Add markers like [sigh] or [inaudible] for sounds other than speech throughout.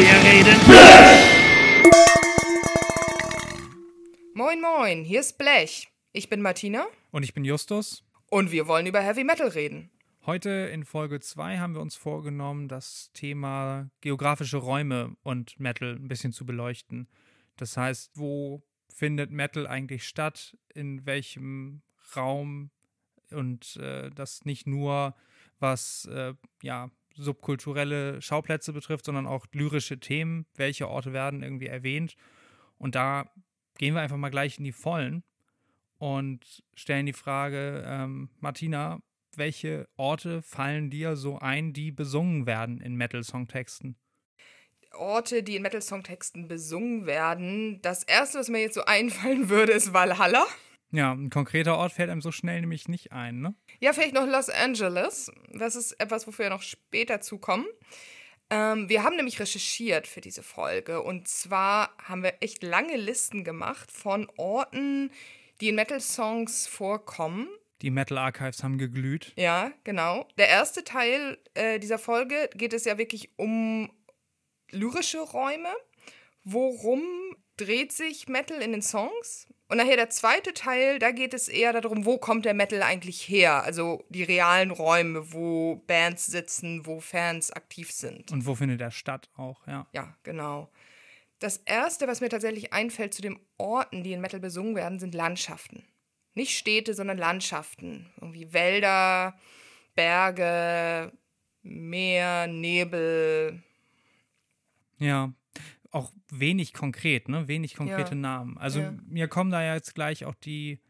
Wir reden Moin Moin, hier ist Blech. Ich bin Martina Und ich bin Justus. und wir wollen über Heavy Metal reden. Heute in Folge 2 haben wir uns vorgenommen, das Thema geografische Räume und Metal ein bisschen zu beleuchten. Das heißt, wo findet Metal eigentlich statt, in welchem Raum und äh, das nicht nur was äh, ja, subkulturelle Schauplätze betrifft, sondern auch lyrische Themen, welche Orte werden irgendwie erwähnt. Und da gehen wir einfach mal gleich in die Vollen und stellen die Frage, ähm, Martina, welche Orte fallen dir so ein, die besungen werden in Metal-Songtexten? Orte, die in Metal-Songtexten besungen werden. Das erste, was mir jetzt so einfallen würde, ist Valhalla. Ja, ein konkreter Ort fällt einem so schnell nämlich nicht ein, ne? Ja, vielleicht noch Los Angeles. Das ist etwas, wofür wir noch später zukommen. Ähm, wir haben nämlich recherchiert für diese Folge. Und zwar haben wir echt lange Listen gemacht von Orten, die in Metal-Songs vorkommen. Die Metal Archives haben geglüht. Ja, genau. Der erste Teil äh, dieser Folge geht es ja wirklich um lyrische Räume. Worum dreht sich Metal in den Songs? Und nachher der zweite Teil, da geht es eher darum, wo kommt der Metal eigentlich her? Also die realen Räume, wo Bands sitzen, wo Fans aktiv sind. Und wo findet er statt auch, ja. Ja, genau. Das erste, was mir tatsächlich einfällt zu den Orten, die in Metal besungen werden, sind Landschaften. Nicht Städte, sondern Landschaften. Irgendwie Wälder, Berge, Meer, Nebel. Ja, auch wenig konkret, ne? Wenig konkrete Ja. Namen. Also Ja. mir kommen da ja jetzt gleich auch die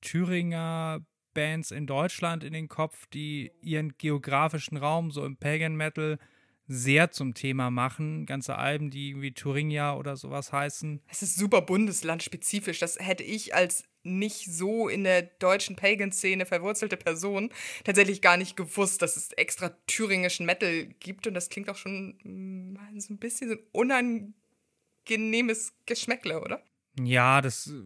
Thüringer Bands in Deutschland in den Kopf, die ihren geografischen Raum so im Pagan Metal sehr zum Thema machen. Ganze Alben, die irgendwie Thuringia oder sowas heißen. Es ist super bundeslandspezifisch. Das hätte ich als nicht so in der deutschen Pagan-Szene verwurzelte Person tatsächlich gar nicht gewusst, dass es extra thüringischen Metal gibt. Und das klingt auch schon mm, so ein bisschen so ein unangenehmes Geschmäckle, oder? Ja, das äh,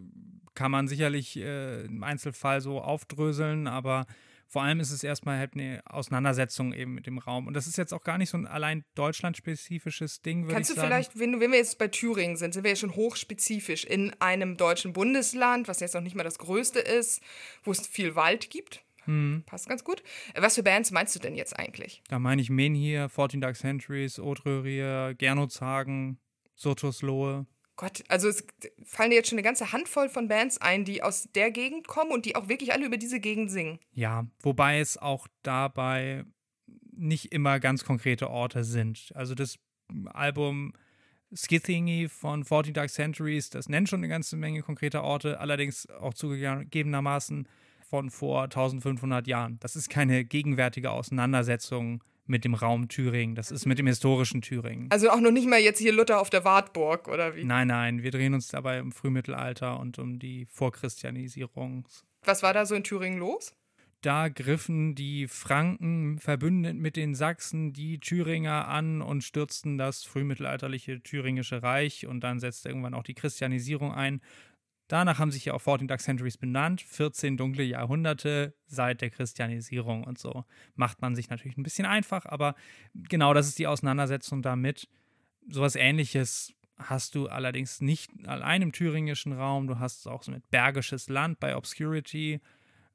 kann man sicherlich äh, im Einzelfall so aufdröseln, aber vor allem ist es erstmal halt eine Auseinandersetzung eben mit dem Raum. Und das ist jetzt auch gar nicht so ein allein deutschlandspezifisches Ding, Kannst du sagen. vielleicht, wenn, wenn wir jetzt bei Thüringen sind, sind wir ja schon hochspezifisch in einem deutschen Bundesland, was jetzt noch nicht mal das größte ist, wo es viel Wald gibt. Hm. Passt ganz gut. Was für Bands meinst du denn jetzt eigentlich? Da meine ich Menhir, 14 Dark Centuries, Odröhrier, Gernozhagen, Sotuslohe. Gott, also es fallen dir jetzt schon eine ganze Handvoll von Bands ein, die aus der Gegend kommen und die auch wirklich alle über diese Gegend singen. Ja, wobei es auch dabei nicht immer ganz konkrete Orte sind. Also das Album Skithingy von 14 Dark Centuries, das nennt schon eine ganze Menge konkreter Orte, allerdings auch zugegebenermaßen von vor 1500 Jahren. Das ist keine gegenwärtige Auseinandersetzung mit dem Raum Thüringen. Das ist mit dem historischen Thüringen. Also auch noch nicht mal jetzt hier Luther auf der Wartburg oder wie? Nein, nein, wir drehen uns dabei um Frühmittelalter und um die Vorchristianisierung. Was war da so in Thüringen los? Da griffen die Franken verbündet mit den Sachsen die Thüringer an und stürzten das frühmittelalterliche thüringische Reich und dann setzte irgendwann auch die Christianisierung ein. Danach haben sich ja auch 14 Dark Centuries benannt, 14 dunkle Jahrhunderte seit der Christianisierung und so. Macht man sich natürlich ein bisschen einfach, aber genau das ist die Auseinandersetzung damit. Sowas ähnliches hast du allerdings nicht allein im thüringischen Raum, du hast es auch so mit Bergisches Land bei Obscurity,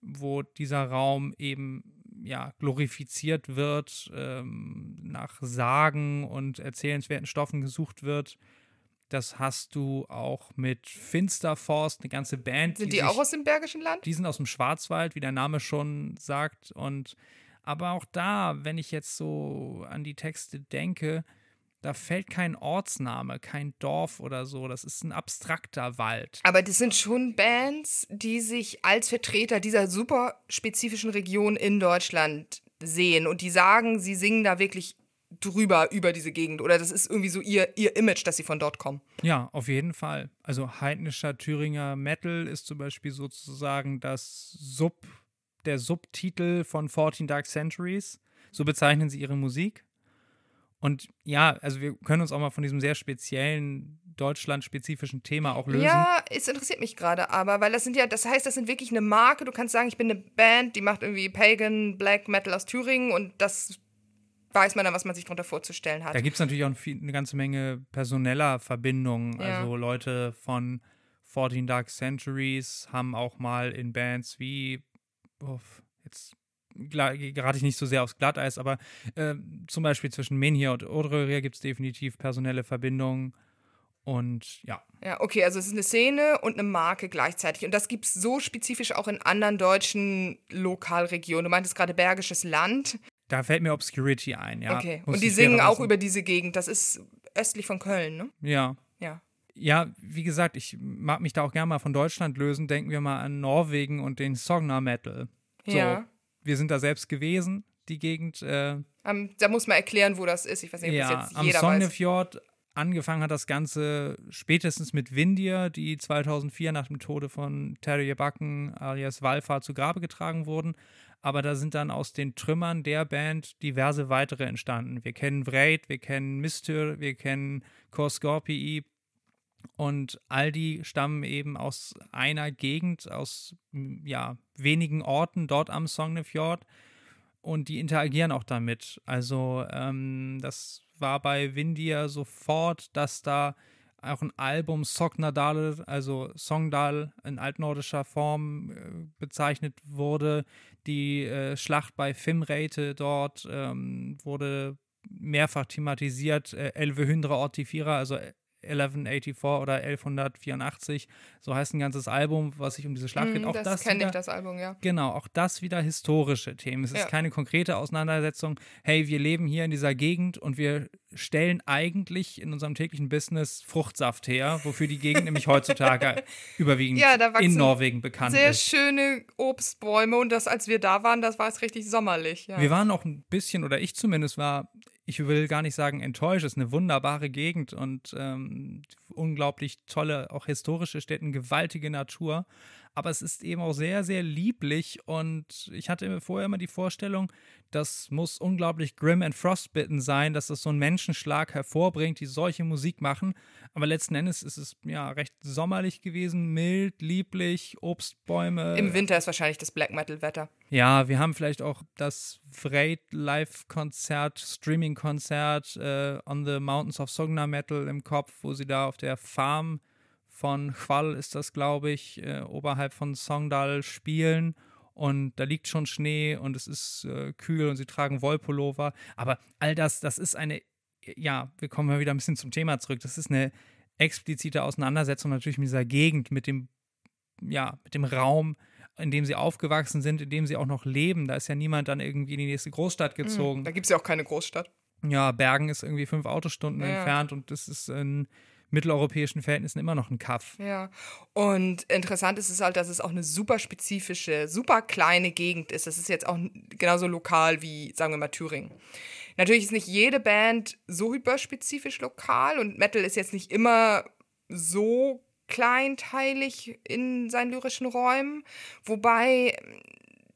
wo dieser Raum eben ja glorifiziert wird, ähm, nach Sagen und erzählenswerten Stoffen gesucht wird. Das hast du auch mit Finsterforst, eine ganze Band. Sind die, sich- auch aus dem Bergischen Land? die sind aus dem Schwarzwald, wie der Name schon sagt. Und aber auch da, wenn ich jetzt so an die Texte denke, da fällt kein Ortsname, kein Dorf oder so. Das ist ein abstrakter Wald. Aber das sind schon Bands, die sich als Vertreter dieser super spezifischen Region in Deutschland sehen und die sagen, sie singen da wirklich drüber über diese Gegend oder das ist irgendwie so ihr, ihr Image, dass sie von dort kommen. Ja, auf jeden Fall. Also heidnischer Thüringer Metal ist zum Beispiel sozusagen das Sub, der Subtitel von 14 Dark Centuries. So bezeichnen sie ihre Musik. Und ja, also wir können uns auch mal von diesem sehr speziellen deutschlandspezifischen Thema auch lösen. Ja, es interessiert mich gerade, aber weil das sind ja, das heißt, das sind wirklich eine Marke. Du kannst sagen, ich bin eine Band, die macht irgendwie Pagan Black Metal aus Thüringen und das weiß man dann, was man sich darunter vorzustellen hat. Da gibt es natürlich auch viel, eine ganze Menge personeller Verbindungen. Ja. Also Leute von 14 Dark Centuries haben auch mal in Bands wie, uff, jetzt gerate ich nicht so sehr aufs Glatteis, aber äh, zum Beispiel zwischen Menhir und Odröria gibt es definitiv personelle Verbindungen. Und ja. Ja, okay, also es ist eine Szene und eine Marke gleichzeitig. Und das gibt es so spezifisch auch in anderen deutschen Lokalregionen. Du meintest gerade Bergisches Land. Da fällt mir Obscurity ein, ja. Okay. Und die singen auch über diese Gegend. Das ist östlich von Köln, ne? Ja. Ja. Ja, wie gesagt, ich mag mich da auch gerne mal von Deutschland lösen. Denken wir mal an Norwegen und den Sogner Metal. So, Ja. Wir sind da selbst gewesen, die Gegend. Äh, Ähm, da muss man erklären, wo das ist. Ich weiß nicht, ob ja, das jetzt am jeder weiß. Sognefjord. Angefangen hat das Ganze spätestens mit Windir, die 2004 nach dem Tode von Terje Backen alias Walfa zu Grabe getragen wurden. Aber da sind dann aus den Trümmern der Band diverse weitere entstanden. Wir kennen Vreit, wir kennen Mystür, wir kennen Korskorpii, und all die stammen eben aus einer Gegend, aus m, ja, wenigen Orten dort am Sognefjord. Und die interagieren auch damit. Also ähm, das war bei Windir sofort, dass da auch ein Album Sognadal, also Songdal in altnordischer Form äh, bezeichnet wurde. Die äh, Schlacht bei Fimreite dort ähm, wurde mehrfach thematisiert. Äh, Elve Hündre Ortifira, also 1184 oder 1184, so heißt ein ganzes Album, was sich um diese Schlacht geht. Hm, Auch das, das, kenne ich, das Album, ja. Genau, auch das wieder historische Themen. Es ist Ja. keine konkrete Auseinandersetzung. Hey, wir leben hier in dieser Gegend und wir stellen eigentlich in unserem täglichen Business Fruchtsaft her, wofür die Gegend nämlich heutzutage [laughs] überwiegend Ja, in Norwegen bekannt Sehr ist. schöne Obstbäume und das, als wir da waren, das war es richtig sommerlich. Ja. Wir waren auch ein bisschen, oder ich zumindest war, ich will gar nicht sagen enttäuscht, es ist eine wunderbare Gegend und ähm, unglaublich tolle, auch historische Städte, gewaltige Natur. Aber es ist eben auch sehr, sehr lieblich und ich hatte vorher immer die Vorstellung, das muss unglaublich grim and frostbitten sein, dass das so einen Menschenschlag hervorbringt, die solche Musik machen. Aber letzten Endes ist es ja recht sommerlich gewesen, mild, lieblich, Obstbäume. Im Winter ist wahrscheinlich das Black Metal-Wetter. Ja, wir haben vielleicht auch das Vreit Live-Konzert, Streaming-Konzert äh, on the Mountains of Sogna Metal im Kopf, wo sie da auf der Farm von Chwal ist das, glaube ich, äh, oberhalb von Songdal spielen. Und da liegt schon Schnee und es ist äh, kühl und sie tragen Wollpullover. Aber all das, das ist eine, ja, wir kommen mal wieder ein bisschen zum Thema zurück. Das ist eine explizite Auseinandersetzung natürlich mit dieser Gegend, mit dem, ja, mit dem Raum, in dem sie aufgewachsen sind, in dem sie auch noch leben. Da ist ja niemand dann irgendwie in die nächste Großstadt gezogen. Da gibt es ja auch keine Großstadt. Ja, Bergen ist irgendwie fünf Autostunden Ja. entfernt und das ist in mitteleuropäischen Verhältnissen immer noch ein Kaff. Ja. Und interessant ist es halt, dass es auch eine super spezifische, super kleine Gegend ist. Das ist jetzt auch genauso lokal wie, sagen wir mal, Thüringen. Natürlich ist nicht jede Band so hyperspezifisch lokal und Metal ist jetzt nicht immer so kleinteilig in seinen lyrischen Räumen. Wobei,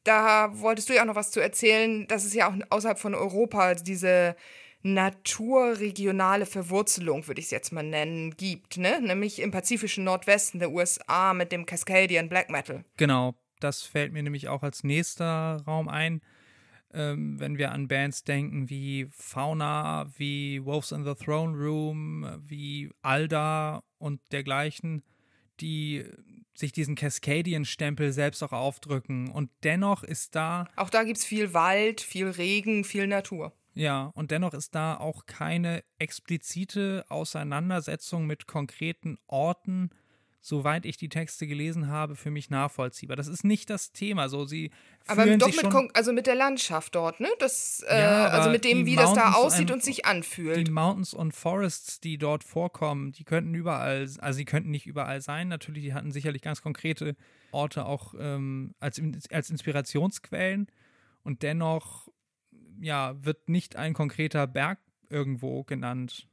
da wolltest du ja auch noch was zu erzählen, dass es ja auch außerhalb von Europa diese naturregionale Verwurzelung, würde ich es jetzt mal nennen, gibt, ne? Nämlich im pazifischen Nordwesten der USA mit dem Cascadian Black Metal. Genau, das fällt mir nämlich auch als nächster Raum ein. Ähm, wenn wir an Bands denken wie Fauna, wie Wolves in the Throne Room, wie Alda und dergleichen, die sich diesen Cascadian-Stempel selbst auch aufdrücken. Und dennoch ist da Auch da gibt es viel Wald, viel Regen, viel Natur. Ja, und dennoch ist da auch keine explizite Auseinandersetzung mit konkreten Orten, soweit ich die Texte gelesen habe, für mich nachvollziehbar. Das ist nicht das Thema. So, sie Aber doch sich mit, schon, also mit der Landschaft dort, ne? Das, äh, Ja, also aber mit dem, wie das da Mountains aussieht and- und sich anfühlt. die Mountains und Forests, die dort vorkommen, die könnten überall, also sie könnten nicht überall sein. Natürlich, die hatten sicherlich ganz konkrete Orte auch ähm, als, als Inspirationsquellen. Und dennoch, ja, wird nicht ein konkreter Berg irgendwo genannt.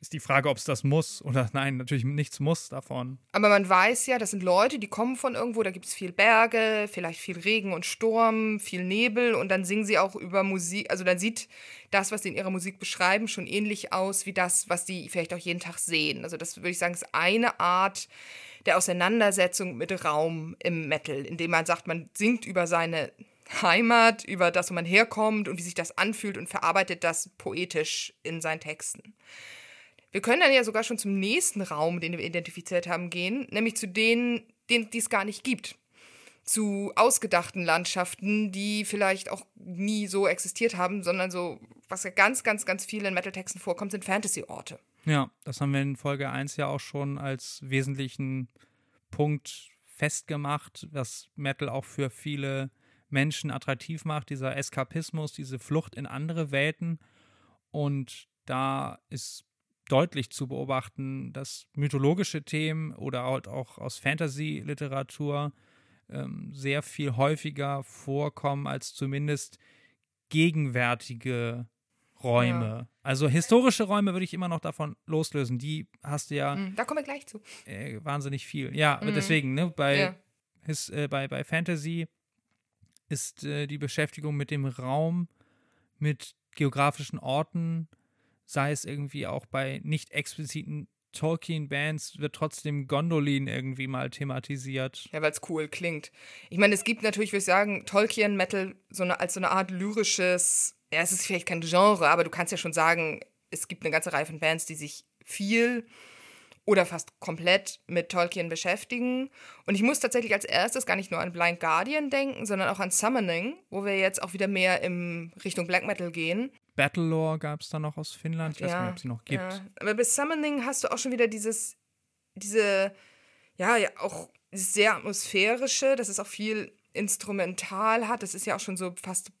Ist die Frage, ob es das muss oder [laughs] nein, natürlich nichts muss davon. Aber man weiß ja, das sind Leute, die kommen von irgendwo, da gibt es viel Berge, vielleicht viel Regen und Sturm, viel Nebel und dann singen sie auch über Musik, also dann sieht das, was sie in ihrer Musik beschreiben, schon ähnlich aus wie das, was die vielleicht auch jeden Tag sehen. Also das würde ich sagen, ist eine Art der Auseinandersetzung mit Raum im Metal, indem man sagt, man singt über seine Heimat, über das, wo man herkommt und wie sich das anfühlt und verarbeitet das poetisch in seinen Texten. Wir können dann ja sogar schon zum nächsten Raum, den wir identifiziert haben, gehen, nämlich zu denen, denen die es gar nicht gibt. Zu ausgedachten Landschaften, die vielleicht auch nie so existiert haben, sondern so, was ja ganz, ganz, ganz viel in Metal-Texten vorkommt, sind Fantasy-Orte. Ja, das haben wir in Folge 1 ja auch schon als wesentlichen Punkt festgemacht, was Metal auch für viele Menschen attraktiv macht, dieser Eskapismus, diese Flucht in andere Welten. Und da ist deutlich zu beobachten, dass mythologische Themen oder halt auch aus Fantasy-Literatur ähm, sehr viel häufiger vorkommen als zumindest gegenwärtige Räume. Ja. Also historische Räume würde ich immer noch davon loslösen. Die hast du ja. Mhm, da kommen wir gleich zu. Äh, wahnsinnig viel. Ja, mhm. deswegen, ne, bei, ja. his, äh, bei, bei Fantasy ist äh, die Beschäftigung mit dem Raum, mit geografischen Orten, sei es irgendwie auch bei nicht expliziten Tolkien-Bands wird trotzdem Gondolin irgendwie mal thematisiert. Ja, weil es cool klingt. Ich meine, es gibt natürlich, würde ich sagen, Tolkien-Metal so eine, als so eine Art lyrisches, ja, es ist vielleicht kein Genre, aber du kannst ja schon sagen, es gibt eine ganze Reihe von Bands, die sich viel oder fast komplett mit Tolkien beschäftigen. Und ich muss tatsächlich als erstes gar nicht nur an Blind Guardian denken, sondern auch an Summoning, wo wir jetzt auch wieder mehr in Richtung Black Metal gehen. Battlelore gab es da noch aus Finnland. Ich weiß ja, nicht, ob sie noch gibt. Ja. Aber bei Summoning hast du auch schon wieder dieses, diese, ja, ja, auch sehr atmosphärische, dass es auch viel instrumental hat. Das ist ja auch schon so fast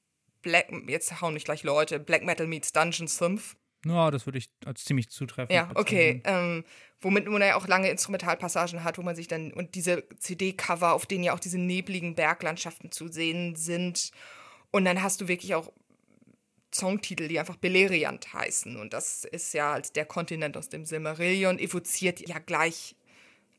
Black, jetzt hauen nicht gleich Leute, Black Metal meets Dungeon Synth. Ja, das würde ich als ziemlich zutreffend. Ja, okay. Ähm, womit man ja auch lange Instrumentalpassagen hat, wo man sich dann und diese CD-Cover, auf denen ja auch diese nebligen Berglandschaften zu sehen sind. Und dann hast du wirklich auch Songtitel, die einfach Beleriand heißen. Und das ist ja als der Kontinent aus dem Silmarillion, evoziert ja gleich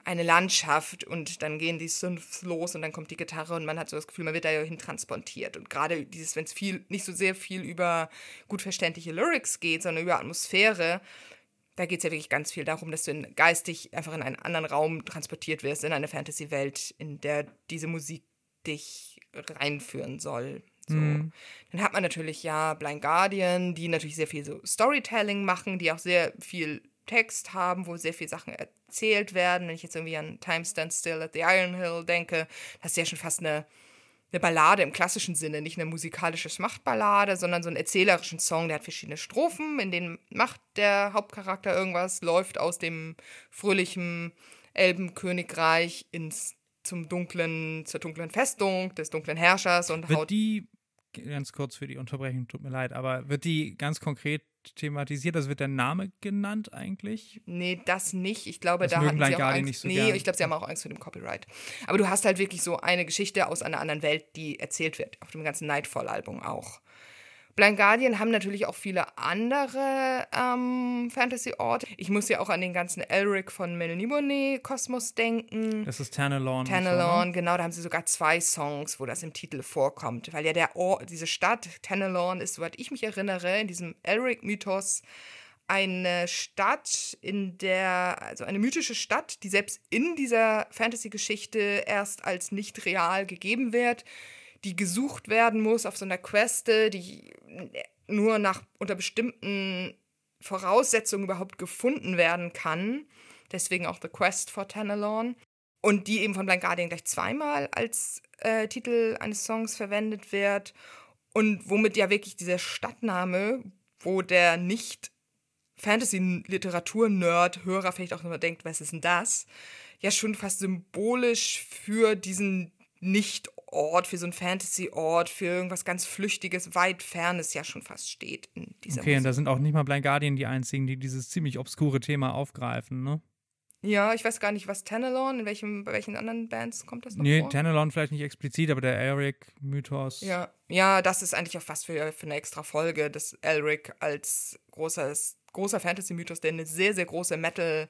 eine Landschaft und dann gehen die Synths los und dann kommt die Gitarre und man hat so das Gefühl, man wird da ja hin transportiert. Und gerade dieses, wenn es viel, nicht so sehr viel über gut verständliche Lyrics geht, sondern über Atmosphäre, da geht es ja wirklich ganz viel darum, dass du in, geistig einfach in einen anderen Raum transportiert wirst, in eine Fantasy-Welt, in der diese Musik dich reinführen soll. So. Mhm. Dann hat man natürlich ja Blind Guardian, die natürlich sehr viel so Storytelling machen, die auch sehr viel Text haben, wo sehr viele Sachen erzählt werden. Wenn ich jetzt irgendwie an Time Stands Still at the Iron Hill denke, das ist ja schon fast eine, eine Ballade im klassischen Sinne, nicht eine musikalische Schmachtballade, sondern so einen erzählerischen Song, der hat verschiedene Strophen, in denen macht der Hauptcharakter irgendwas, läuft aus dem fröhlichen Elbenkönigreich ins zum dunklen, zur dunklen Festung des dunklen Herrschers und wird haut. Die, ganz kurz für die Unterbrechung, tut mir leid, aber wird die ganz konkret thematisiert? Also wird der Name genannt eigentlich? Nee, das nicht. Ich glaube, das da hatten sie auch Angst. Nicht so nee, gern. ich glaube, sie haben auch Angst vor dem Copyright. Aber du hast halt wirklich so eine Geschichte aus einer anderen Welt, die erzählt wird. Auf dem ganzen Nightfall-Album auch. Blind Guardian haben natürlich auch viele andere ähm, Fantasy-Orte. Ich muss ja auch an den ganzen Elric von Melniboné-Kosmos denken. Das ist Tanelorn. Tanelorn, so, genau. Da haben sie sogar zwei Songs, wo das im Titel vorkommt. Weil ja der Ort, diese Stadt Tanelorn ist, soweit ich mich erinnere, in diesem Elric-Mythos eine Stadt, in der, also eine mythische Stadt, die selbst in dieser Fantasy-Geschichte erst als nicht real gegeben wird die gesucht werden muss auf so einer Queste, die nur nach unter bestimmten Voraussetzungen überhaupt gefunden werden kann. Deswegen auch The Quest for Tanalorn. Und die eben von Blind Guardian gleich zweimal als äh, Titel eines Songs verwendet wird. Und womit ja wirklich dieser Stadtname, wo der nicht Fantasy-Literatur-Nerd, Hörer vielleicht auch nur denkt, was ist denn das? Ja, schon fast symbolisch für diesen nicht-Ort, für so einen Fantasy-Ort, für irgendwas ganz Flüchtiges, weit Fernes ja schon fast steht in dieser Okay, Musik. und da sind auch nicht mal Blind Guardian die einzigen, die dieses ziemlich obskure Thema aufgreifen, ne? Ja, ich weiß gar nicht, was Tanalon, in welchem, bei welchen anderen Bands kommt das noch nee, vor? Nee, Tanalon vielleicht nicht explizit, aber der Elric-Mythos. Ja, ja, das ist eigentlich auch fast für, für eine extra Folge, das Elric als großes, großer Fantasy-Mythos, der eine sehr, sehr große Metal-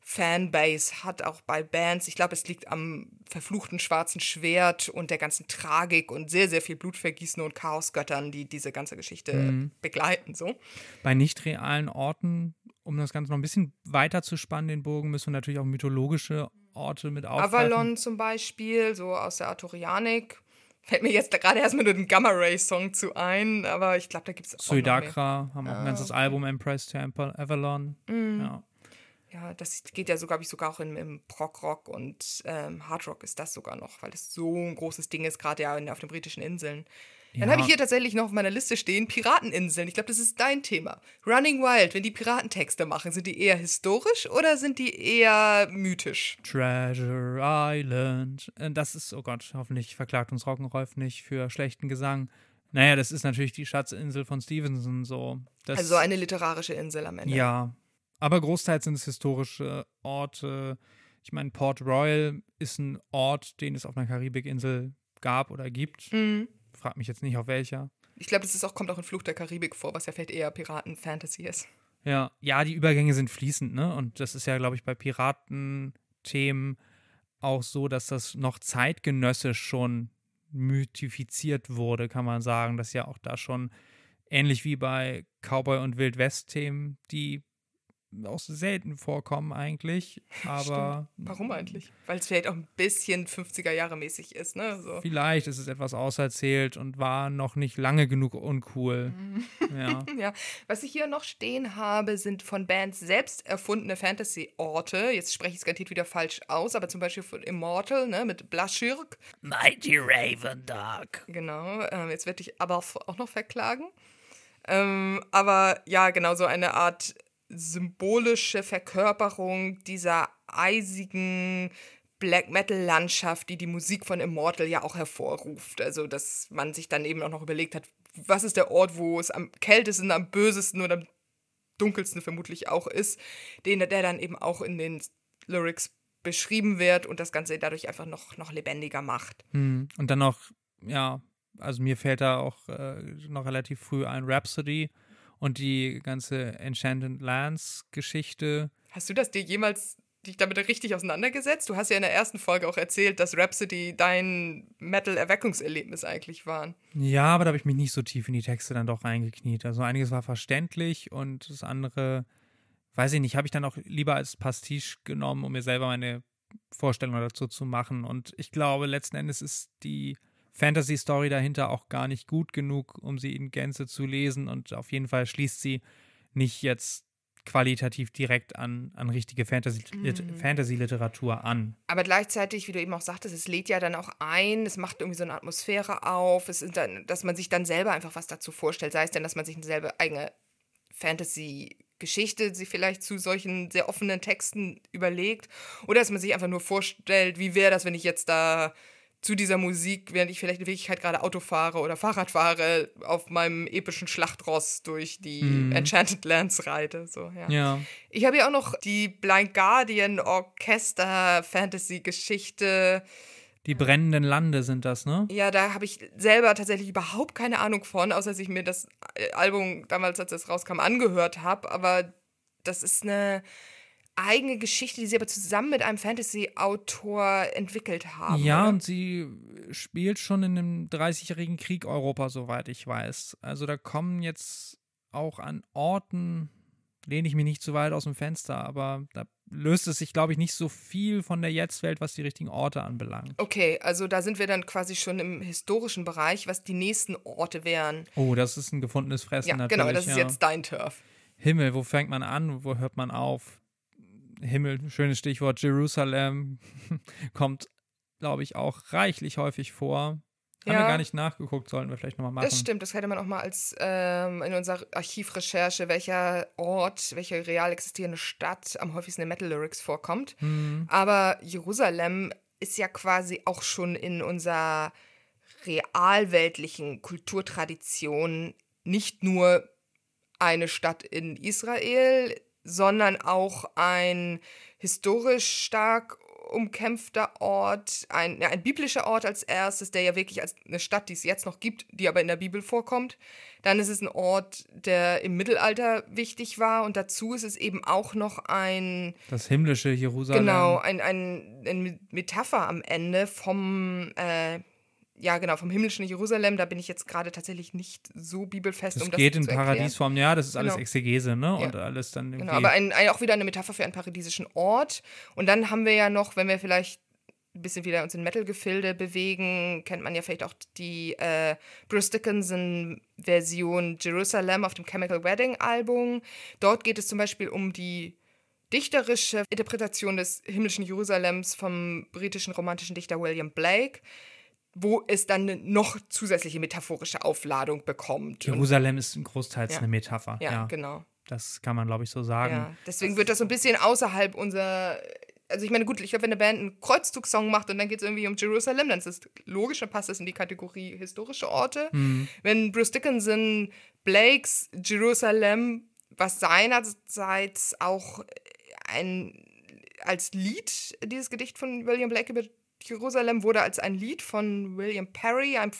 Fanbase hat, auch bei Bands. Ich glaube, es liegt am verfluchten schwarzen Schwert und der ganzen Tragik und sehr, sehr viel Blutvergießen und Chaosgöttern, die diese ganze Geschichte mhm. begleiten. So. Bei nicht realen Orten, um das Ganze noch ein bisschen weiter zu spannen, den Bogen, müssen wir natürlich auch mythologische Orte mit aufgreifen. Avalon zum Beispiel, so aus der Arthurianik, Fällt mir jetzt gerade erstmal nur den Gamma Ray Song zu ein, aber ich glaube, da gibt es auch Suidakra haben auch ein ganzes Album, Empress Temple, Avalon. Mhm. Ja. Ja, das geht ja so, glaube ich, sogar auch im, im Prog-Rock und ähm, Hard-Rock ist das sogar noch, weil das so ein großes Ding ist, gerade ja in, auf den britischen Inseln. Dann Ja. habe ich hier tatsächlich noch auf meiner Liste stehen Pirateninseln. Ich glaube, das ist dein Thema. Running Wild, wenn die Piratentexte machen, sind die eher historisch oder sind die eher mythisch? Treasure Island. Äh, Das ist, oh Gott, hoffentlich verklagt uns Rock'n'Rolf nicht für schlechten Gesang. Naja, das ist natürlich die Schatzinsel von Stevenson so. Das, Also eine literarische Insel am Ende. Ja, aber großteils sind es historische Orte. Ich meine, Port Royal ist ein Ort, den es auf einer Karibikinsel gab oder gibt. Mhm. Frag mich jetzt nicht, auf welcher. Ich glaube, das ist auch, kommt auch in Fluch der Karibik vor, was ja vielleicht eher Piraten-Fantasy ist. Ja, ja, die Übergänge sind fließend, ne? Und das ist ja, glaube ich, bei Piratenthemen auch so, dass das noch zeitgenössisch schon mythifiziert wurde, kann man sagen. dass ja auch da schon ähnlich wie bei Cowboy- und Wildwest-Themen, die auch selten vorkommen eigentlich, aber Warum eigentlich? Weil es vielleicht auch ein bisschen 50er Jahre mäßig ist, ne? So. vielleicht ist es etwas auserzählt und war noch nicht lange genug uncool. Ja. [laughs] Ja, was ich hier noch stehen habe, sind von Bands selbst erfundene Fantasy-Orte. Jetzt spreche ich es garantiert wieder falsch aus, aber zum Beispiel von Immortal, ne, mit Blashirk. Mighty Raven Dog. Genau, ähm, jetzt werde ich aber auch noch verklagen. Ähm, aber ja, genau, so eine Art symbolische Verkörperung dieser eisigen Black Metal-Landschaft, die die Musik von Immortal ja auch hervorruft. Also, dass man sich dann eben auch noch überlegt hat, was ist der Ort, wo es am kältesten, am bösesten oder am dunkelsten vermutlich auch ist, den, der dann eben auch in den Lyrics beschrieben wird und das Ganze dadurch einfach noch, noch lebendiger macht. Hm. Und dann noch, ja, also mir fällt da auch äh, noch relativ früh ein Rhapsody und die ganze Enchanted Lands Geschichte. Hast du das dir jemals dich damit richtig auseinandergesetzt? Du hast ja in der ersten Folge auch erzählt, dass Rhapsody dein Metal-Erweckungserlebnis eigentlich waren. Ja, aber da habe ich mich nicht so tief in die Texte dann doch reingekniet. Also einiges war verständlich und das andere, weiß ich nicht, habe ich dann auch lieber als Pastiche genommen, um mir selber meine Vorstellung dazu zu machen. Und ich glaube, letzten Endes ist die Fantasy-Story dahinter auch gar nicht gut genug, um sie in Gänze zu lesen. Und auf jeden Fall schließt sie nicht jetzt qualitativ direkt an, an richtige Fantasy- Lit- Fantasy-Literatur an. Aber gleichzeitig, wie du eben auch sagtest, es lädt ja dann auch ein, es macht irgendwie so eine Atmosphäre auf, es ist dann, dass man sich dann selber einfach was dazu vorstellt, sei es denn, dass man sich eine selber eigene Fantasy-Geschichte sich vielleicht zu solchen sehr offenen Texten überlegt oder dass man sich einfach nur vorstellt, wie wäre das, wenn ich jetzt da zu dieser Musik, während ich vielleicht in Wirklichkeit gerade Auto fahre oder Fahrrad fahre, auf meinem epischen Schlachtross durch die Enchanted Lands reite. So, ja. Ja. Ich habe ja auch noch die Blind Guardian Orchester Fantasy Geschichte. Die brennenden Lande sind das, ne? Ja, da habe ich selber tatsächlich überhaupt keine Ahnung von, außer dass ich mir das äh, Album damals, als es rauskam, angehört habe. Aber das ist eine eigene Geschichte, die sie aber zusammen mit einem Fantasy-Autor entwickelt haben. Ja, oder? und sie spielt schon in dem 30-jährigen Krieg Europa, soweit ich weiß. Also da kommen jetzt auch an Orten, lehne ich mich nicht zu weit aus dem Fenster, aber da löst es sich, glaube ich, nicht so viel von der Jetztwelt, was die richtigen Orte anbelangt. Okay, also da sind wir dann quasi schon im historischen Bereich, was die nächsten Orte wären. Oh, das ist ein gefundenes Fressen Ja, natürlich. genau, das ist ja. jetzt dein Turf. Himmel, wo fängt man an, wo hört man auf? Himmel, schönes Stichwort, Jerusalem [laughs] kommt, glaube ich, auch reichlich häufig vor. Haben Ja. wir gar nicht nachgeguckt, sollten wir vielleicht nochmal machen. Das stimmt, das hätte man auch mal als ähm, in unserer Archivrecherche, welcher Ort, welche real existierende Stadt am häufigsten in Metal Lyrics vorkommt. Hm. Aber Jerusalem ist ja quasi auch schon in unserer realweltlichen Kulturtradition nicht nur eine Stadt in Israel, sondern auch ein historisch stark umkämpfter Ort, ein, ja, ein biblischer Ort als erstes, der ja wirklich als eine Stadt, die es jetzt noch gibt, die aber in der Bibel vorkommt. Dann ist es ein Ort, der im Mittelalter wichtig war und dazu ist es eben auch noch ein, Das himmlische Jerusalem. genau, ein, ein, eine Metapher am Ende vom, äh, ja genau, vom himmlischen Jerusalem. Da bin ich jetzt gerade tatsächlich nicht so bibelfest, Das um das geht in zu. Paradiesform, ja, das ist alles Genau. Exegese, ne? Und Ja. alles dann irgendwie. Genau, aber ein, ein, auch wieder eine Metapher für einen paradiesischen Ort. Und dann haben wir ja noch, wenn wir vielleicht ein bisschen wieder uns in Metal-Gefilde bewegen, kennt man ja vielleicht auch die äh, Bruce Dickinson-Version Jerusalem auf dem Chemical Wedding-Album. Dort geht es zum Beispiel um die dichterische Interpretation des himmlischen Jerusalems vom britischen romantischen Dichter William Blake, wo es dann eine noch zusätzliche metaphorische Aufladung bekommt. Jerusalem ist großteils Ja. eine Metapher. ja, Ja, genau. das kann man, glaube ich, so sagen. Ja, deswegen wird das so ein bisschen außerhalb unserer. Also ich meine, gut, ich glaube, wenn eine Band einen Kreuzzugssong macht und dann geht es irgendwie um Jerusalem, dann ist das logisch, dann passt das in die Kategorie historische Orte. Mhm. Wenn Bruce Dickinson Blakes Jerusalem, was seinerseits auch ein als Lied, dieses Gedicht von William Blake über Jerusalem wurde als ein Lied von William Perry, einem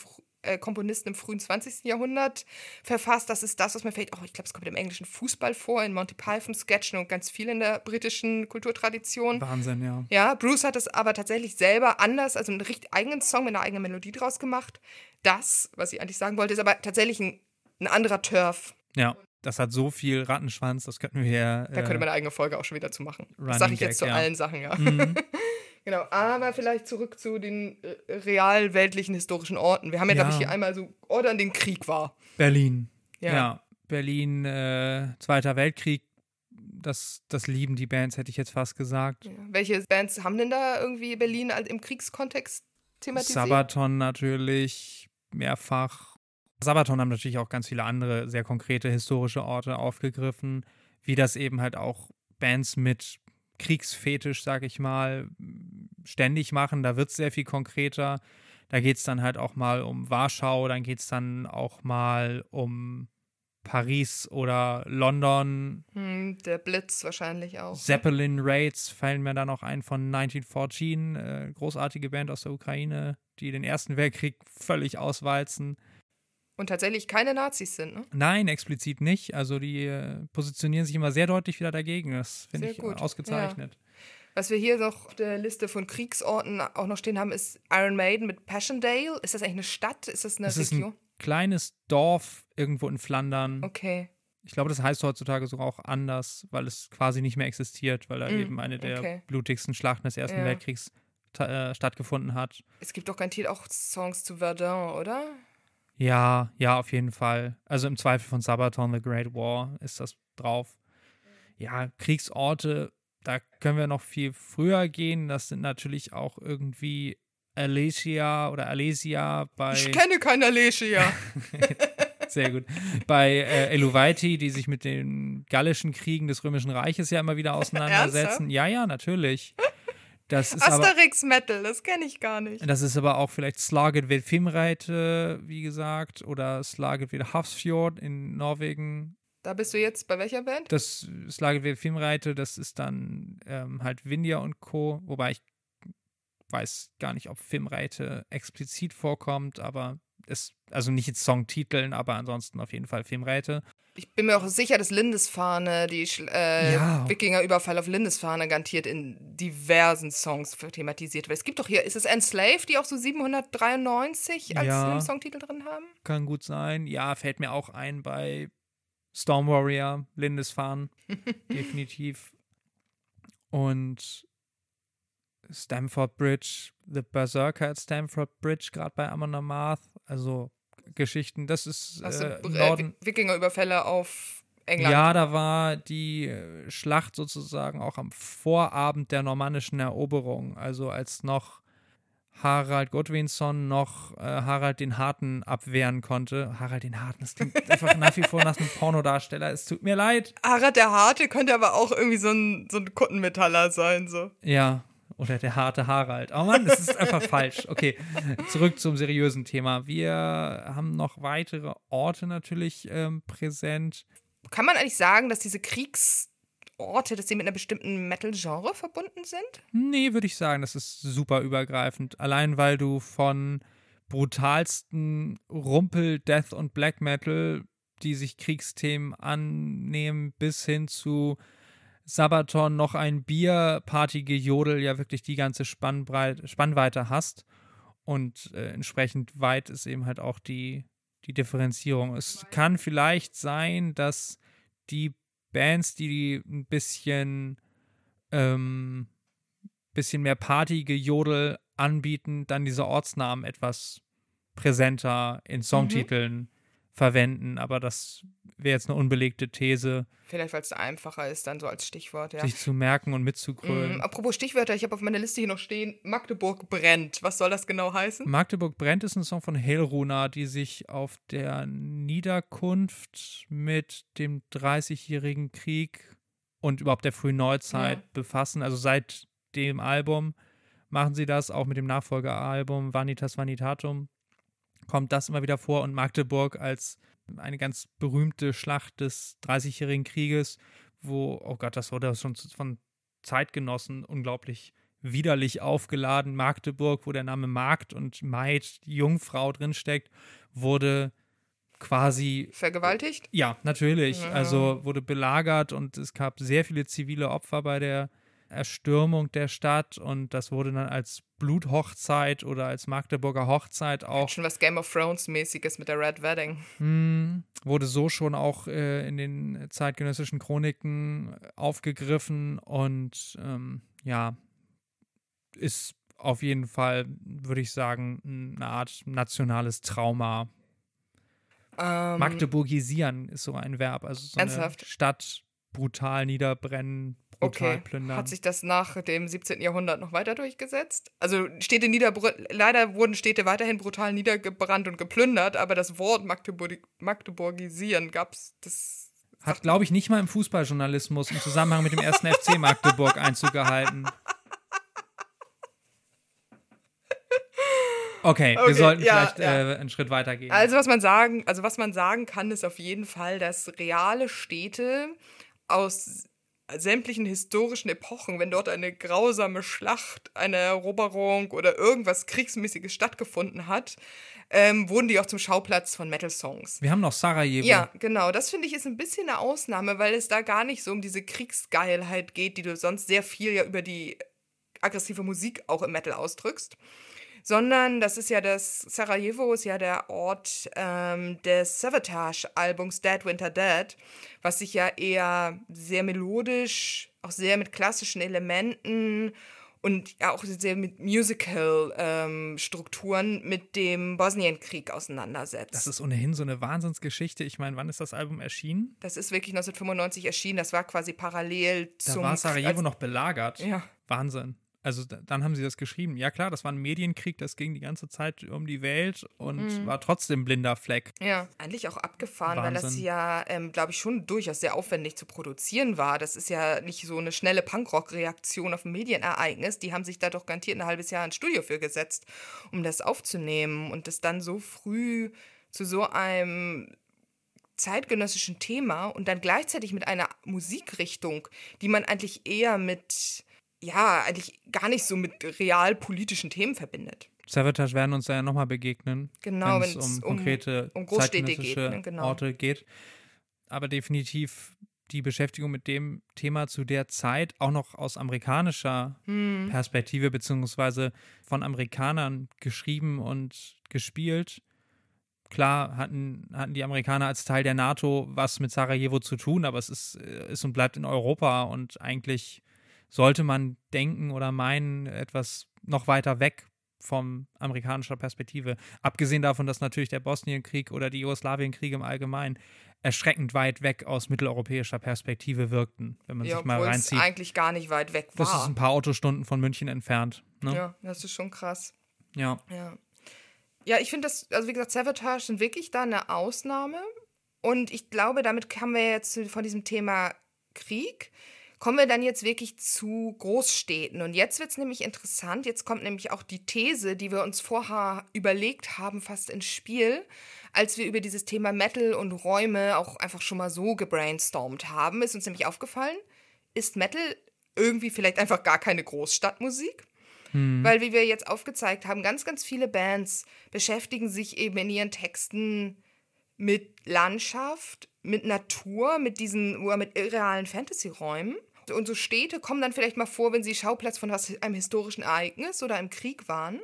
äh, Komponisten im frühen 20. Jahrhundert, verfasst. Das ist das, was mir fällt. Oh, ich glaube, es kommt im englischen Fußball vor, in Monty Python-Sketchen und ganz viel in der britischen Kulturtradition. Wahnsinn, ja. Ja, Bruce hat es aber tatsächlich selber anders, also einen richtig eigenen Song mit einer eigenen Melodie draus gemacht. Das, was ich eigentlich sagen wollte, ist aber tatsächlich ein, ein anderer Turf. Ja, das hat so viel Rattenschwanz, das könnten wir. Da könnte äh, man eine eigene Folge auch schon wieder zu machen. Running Das sage ich jetzt Gag, zu ja. allen Sachen, ja. Mhm. [laughs] Genau, aber vielleicht zurück zu den äh, real weltlichen historischen Orten. Wir haben ja, glaube ich, Ja. hier einmal so Orte, an denen Krieg war. Berlin. Ja. Ja, Berlin, äh, Zweiter Weltkrieg. Das, das lieben die Bands, hätte ich jetzt fast gesagt. Ja. Welche Bands haben denn da irgendwie Berlin im Kriegskontext thematisiert? Sabaton natürlich, mehrfach. Sabaton haben natürlich auch ganz viele andere sehr konkrete historische Orte aufgegriffen, wie das eben halt auch Bands mit Kriegsfetisch, sag ich mal, ständig machen. Da wird es sehr viel konkreter. Da geht es dann halt auch mal um Warschau, dann geht es dann auch mal um Paris oder London. Hm, der Blitz wahrscheinlich auch. Zeppelin Raids fallen mir da noch ein von 1914, äh, großartige Band aus der Ukraine, die den Ersten Weltkrieg völlig auswalzen. Und tatsächlich keine Nazis sind, ne? Nein, explizit nicht. Also die äh, positionieren sich immer sehr deutlich wieder dagegen. Das finde ich gut, ausgezeichnet. Was wir hier noch auf der Liste von Kriegsorten auch noch stehen haben, ist Iron Maiden mit Passchendaele. Ist das eigentlich eine Stadt? Ist das eine ist Region? ein kleines Dorf irgendwo in Flandern. Okay. Ich glaube, das heißt heutzutage sogar auch anders, weil es quasi nicht mehr existiert, weil da Mm, eben eine der okay. blutigsten Schlachten des Ersten Ja. Weltkriegs äh, stattgefunden hat. Es gibt doch garantiert auch Songs zu Verdun, oder? Ja, ja, auf jeden Fall. Also im Zweifel von Sabaton, The Great War ist das drauf. Ja, Kriegsorte, da können wir noch viel früher gehen. Das sind natürlich auch irgendwie Alesia oder Alesia bei. Ich kenne keine Alesia. [laughs] Sehr gut. Bei äh, Eluvaiti, die sich mit den gallischen Kriegen des Römischen Reiches ja immer wieder [laughs] auseinandersetzen. ja, ja, natürlich. Das ist aber. Asterix Metal, das kenne ich gar nicht. Das ist aber auch vielleicht Slaget ved Fimreite, wie gesagt, oder Slaget ved Hafrsfjord in Norwegen. Da bist du jetzt bei welcher Band? Das Slaget ved Fimreite, das ist dann ähm, halt Vindia und Co., wobei ich weiß gar nicht, ob Fimreite explizit vorkommt, aber es, also nicht jetzt Songtiteln, aber ansonsten auf jeden Fall Fimreite. Ich bin mir auch sicher, dass Lindisfarne, die äh, Ja. Wikingerüberfall auf Lindisfarne garantiert in diversen Songs thematisiert wird. Es gibt doch hier, ist es Enslaved, die auch so 793 als Ja. Songtitel drin haben? Kann gut sein. Ja, fällt mir auch ein bei Storm Warrior, Lindisfarne, [laughs] definitiv. Und Stamford Bridge, The Berserker at Stamford Bridge, gerade bei Amon Amarth. Also Geschichten, das ist Hast äh, Norden. Wikingerüberfälle auf England? Ja, da war die äh, Schlacht sozusagen auch am Vorabend der normannischen Eroberung, also als noch Harald Godwinsson noch äh, Harald den Harten abwehren konnte. Harald den Harten, das klingt [laughs] einfach nach wie vor nach einem Pornodarsteller. Es tut mir leid. Harald der Harte könnte aber auch irgendwie so ein, so ein Kuttenmetaller sein, so. Ja, oder der harte Harald. Oh Mann, das ist einfach [laughs] falsch. Okay, zurück zum seriösen Thema. Wir haben noch weitere Orte natürlich ähm, präsent. Kann man eigentlich sagen, dass diese Kriegsorte, dass sie mit einer bestimmten Metal-Genre verbunden sind? Nee, würde ich sagen, das ist super übergreifend. Allein weil du von brutalsten Rumpel, Death und Black Metal, die sich Kriegsthemen annehmen, bis hin zu Sabaton noch ein Bier, Partygejodel, ja wirklich die ganze Spannbreit Spannweite hast. Und äh, entsprechend weit ist eben halt auch die, die Differenzierung. Es kann vielleicht sein, dass die Bands, die ein bisschen ähm, bisschen mehr Partygejodel anbieten, dann diese Ortsnamen etwas präsenter in Songtiteln mhm. Verwenden. Aber das wäre jetzt eine unbelegte These. Vielleicht, weil es einfacher ist, dann so als Stichwort, ja. Sich zu merken und mitzugrölen. Mm, apropos Stichwörter, ich habe auf meiner Liste hier noch stehen, Magdeburg brennt. Was soll das genau heißen? Magdeburg brennt ist ein Song von Helruna, die sich auf der Niederkunft mit dem 30-jährigen Krieg und überhaupt der frühen Neuzeit ja. befassen. Also seit dem Album machen sie das, auch mit dem Nachfolgealbum Vanitas Vanitatum kommt das immer wieder vor und Magdeburg als eine ganz berühmte Schlacht des Dreißigjährigen Krieges, wo, oh Gott, das wurde schon von Zeitgenossen unglaublich widerlich aufgeladen. Magdeburg, wo der Name Magd und Maid, Jungfrau drinsteckt, wurde quasi. Vergewaltigt? Ja, natürlich. Ja. Also wurde belagert und es gab sehr viele zivile Opfer bei der Erstürmung der Stadt und das wurde dann als Bluthochzeit oder als Magdeburger Hochzeit auch. Schon was Game of Thrones mäßiges mit der Red Wedding. Mh, hm, wurde so schon auch äh, in den zeitgenössischen Chroniken aufgegriffen und ähm, ja, ist auf jeden Fall, würde ich sagen, eine Art nationales Trauma. Ähm, Magdeburgisieren ist so ein Verb, also so ernsthaft? eine Stadt brutal niederbrennen, brutal okay. plündern. Hat sich das nach dem 17. Jahrhundert noch weiter durchgesetzt? Also Städte niederbr leider wurden Städte weiterhin brutal niedergebrannt und geplündert, aber das Wort Magdeburg Magdeburgisieren gab es das. Hat, glaube ich, nicht mal im Fußballjournalismus im Zusammenhang mit dem ersten FC [laughs] Magdeburg Einzug gehalten. Okay, okay, wir sollten ja, vielleicht ja. Äh, einen Schritt weiter gehen. Also was man sagen, also was man sagen kann, ist auf jeden Fall, dass reale Städte aus sämtlichen historischen Epochen, wenn dort eine grausame Schlacht, eine Eroberung oder irgendwas Kriegsmäßiges stattgefunden hat, ähm, wurden die auch zum Schauplatz von Metal-Songs. Wir haben noch Sarajevo. Ja, genau. Das finde ich ist ein bisschen eine Ausnahme, weil es da gar nicht so um diese Kriegsgeilheit geht, die du sonst sehr viel ja über die aggressive Musik auch im Metal ausdrückst sondern das ist ja das, Sarajevo ist ja der Ort ähm, des Savatage-Albums Dead Winter Dead, was sich ja eher sehr melodisch, auch sehr mit klassischen Elementen und ja auch sehr mit Musical-Strukturen ähm, mit dem Bosnienkrieg auseinandersetzt. Das ist ohnehin so eine Wahnsinnsgeschichte. Ich meine, wann ist das Album erschienen? Das ist wirklich 1995 erschienen. Das war quasi parallel da zum. Da war Sarajevo als, noch belagert. Ja. Wahnsinn also dann haben sie das geschrieben. Ja klar, das war ein Medienkrieg, das ging die ganze Zeit um die Welt und mhm. war trotzdem blinder Fleck. Ja, eigentlich auch abgefahren, Wahnsinn. weil das ja, ähm, glaube ich, schon durchaus sehr aufwendig zu produzieren war. Das ist ja nicht so eine schnelle Punkrock-Reaktion auf ein Medienereignis. Die haben sich da doch garantiert ein halbes Jahr ins Studio für gesetzt, um das aufzunehmen und das dann so früh zu so einem zeitgenössischen Thema und dann gleichzeitig mit einer Musikrichtung, die man eigentlich eher mit ja, eigentlich gar nicht so mit realpolitischen Themen verbindet. Savatage werden uns ja nochmal begegnen, genau, wenn es um konkrete um, um Großstädte geht, ne? genau. Orte geht. Aber definitiv die Beschäftigung mit dem Thema zu der Zeit auch noch aus amerikanischer hm. Perspektive beziehungsweise von Amerikanern geschrieben und gespielt. Klar hatten, hatten die Amerikaner als Teil der NATO was mit Sarajevo zu tun, aber es ist, äh, ist und bleibt in Europa und eigentlich sollte man denken oder meinen, etwas noch weiter weg vom amerikanischer Perspektive. Abgesehen davon, dass natürlich der Bosnienkrieg oder die Jugoslawienkriege im Allgemeinen erschreckend weit weg aus mitteleuropäischer Perspektive wirkten, wenn man ja, sich mal reinzieht. Es eigentlich gar nicht weit weg war. Das ist ein paar Autostunden von München entfernt. Ne? Ja, das ist schon krass. Ja. Ja, ja ich finde das, also wie gesagt, Savatage sind wirklich da eine Ausnahme. Und ich glaube, damit haben wir jetzt von diesem Thema Krieg kommen wir dann jetzt wirklich zu Großstädten. Und jetzt wird es nämlich interessant. Jetzt kommt nämlich auch die These, die wir uns vorher überlegt haben, fast ins Spiel, als wir über dieses Thema Metal und Räume auch einfach schon mal so gebrainstormt haben. Ist uns nämlich aufgefallen, ist Metal irgendwie vielleicht einfach gar keine Großstadtmusik? Hm. Weil, wie wir jetzt aufgezeigt haben, ganz, ganz viele Bands beschäftigen sich eben in ihren Texten mit Landschaft, mit Natur, mit diesen oder mit irrealen Fantasy-Räumen. Und so Städte kommen dann vielleicht mal vor, wenn sie Schauplatz von einem historischen Ereignis oder einem Krieg waren.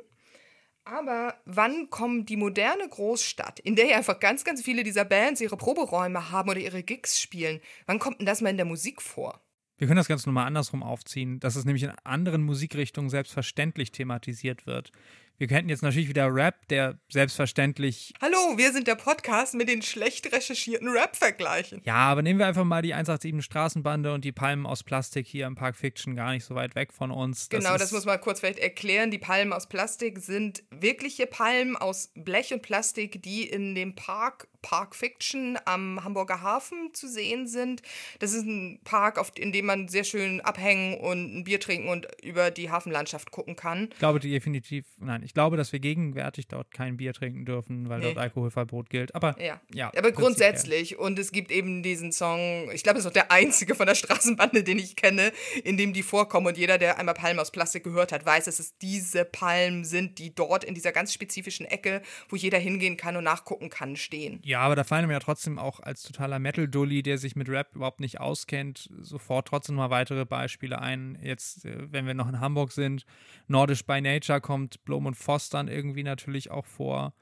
Aber wann kommt die moderne Großstadt, in der ja einfach ganz, ganz viele dieser Bands ihre Proberäume haben oder ihre Gigs spielen, wann kommt denn das mal in der Musik vor? Wir können das Ganze nochmal andersrum aufziehen, dass es nämlich in anderen Musikrichtungen selbstverständlich thematisiert wird. Wir könnten jetzt natürlich wieder Rap, der selbstverständlich. Hallo, wir sind der Podcast mit den schlecht recherchierten Rap-Vergleichen. Ja, aber nehmen wir einfach mal die 187 Straßenbande und die Palmen aus Plastik hier im Park Fiction gar nicht so weit weg von uns. Das genau, das muss man kurz vielleicht erklären. Die Palmen aus Plastik sind wirkliche Palmen aus Blech und Plastik, die in dem Park Park Fiction am Hamburger Hafen zu sehen sind. Das ist ein Park, auf, in dem man sehr schön abhängen und ein Bier trinken und über die Hafenlandschaft gucken kann. Ich glaube definitiv, nein, ich glaube, dass wir gegenwärtig dort kein Bier trinken dürfen, weil nee. dort Alkoholverbot gilt. Aber ja, ja aber grundsätzlich. Und es gibt eben diesen Song, ich glaube, es ist auch der einzige von der Straßenbande, den ich kenne, in dem die vorkommen. Und jeder, der einmal Palmen aus Plastik gehört hat, weiß, dass es diese Palmen sind, die dort in dieser ganz spezifischen Ecke, wo jeder hingehen kann und nachgucken kann, stehen. Ja, aber da fallen mir ja trotzdem auch als totaler Metal-Dully, der sich mit Rap überhaupt nicht auskennt, sofort trotzdem mal weitere Beispiele ein. Jetzt, äh, wenn wir noch in Hamburg sind, Nordisch by Nature kommt Blom und Fostern irgendwie natürlich auch vor.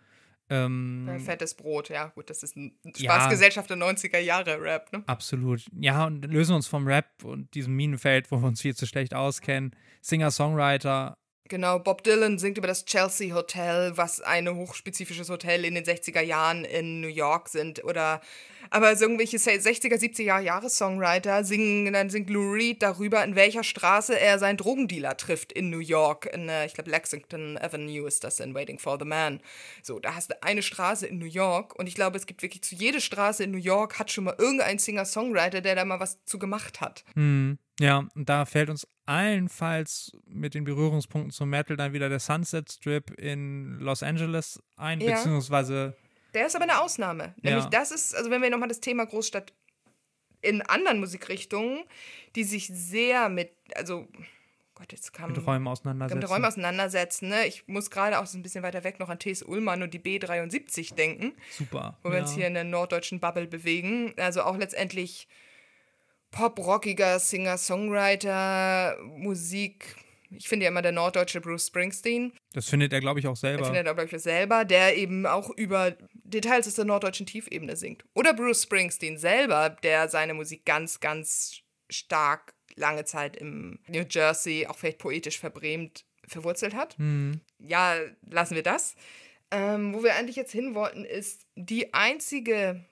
Ähm, Fettes Brot, ja, gut, das ist ein Spaßgesellschaft ja, der 90er Jahre Rap, ne? Absolut. Ja, und lösen uns vom Rap und diesem Minenfeld, wo wir uns viel zu schlecht auskennen. Singer-Songwriter Genau, Bob Dylan singt über das Chelsea Hotel, was ein hochspezifisches Hotel in den 60er Jahren in New York sind. Oder aber so irgendwelche 60er, 70er Jahre Songwriter singen, dann singt Lou Reed darüber, in welcher Straße er seinen Drogendealer trifft in New York. In, äh, ich glaube, Lexington Avenue ist das in Waiting for the Man. So, da hast du eine Straße in New York und ich glaube, es gibt wirklich zu jeder Straße in New York hat schon mal irgendein Singer-Songwriter, der da mal was zu gemacht hat. Hm. Ja, und da fällt uns allenfalls mit den Berührungspunkten zum Metal dann wieder der Sunset Strip in Los Angeles ein, ja. beziehungsweise. Der ist aber eine Ausnahme. Nämlich ja. das ist, also wenn wir nochmal das Thema Großstadt in anderen Musikrichtungen, die sich sehr mit, also Gott, jetzt kam. Mit Räumen auseinandersetzen. Mit Räumen auseinandersetzen, ne? Ich muss gerade auch so ein bisschen weiter weg noch an T.S. Ullmann und die B73 denken. Super. Wo wir uns hier in der norddeutschen Bubble bewegen. Also auch letztendlich pop-rockiger Singer-Songwriter, Musik. Ich finde ja immer der norddeutsche Bruce Springsteen. Das findet er, glaube ich, auch selber. Das findet er, glaube ich, selber, der eben auch über Details aus der norddeutschen Tiefebene singt. Oder Bruce Springsteen selber, der seine Musik ganz, ganz stark lange Zeit im New Jersey, auch vielleicht poetisch verbrämt, verwurzelt hat. Mhm. Ja, lassen wir das. Ähm, wo wir eigentlich jetzt hin wollten, ist die einzige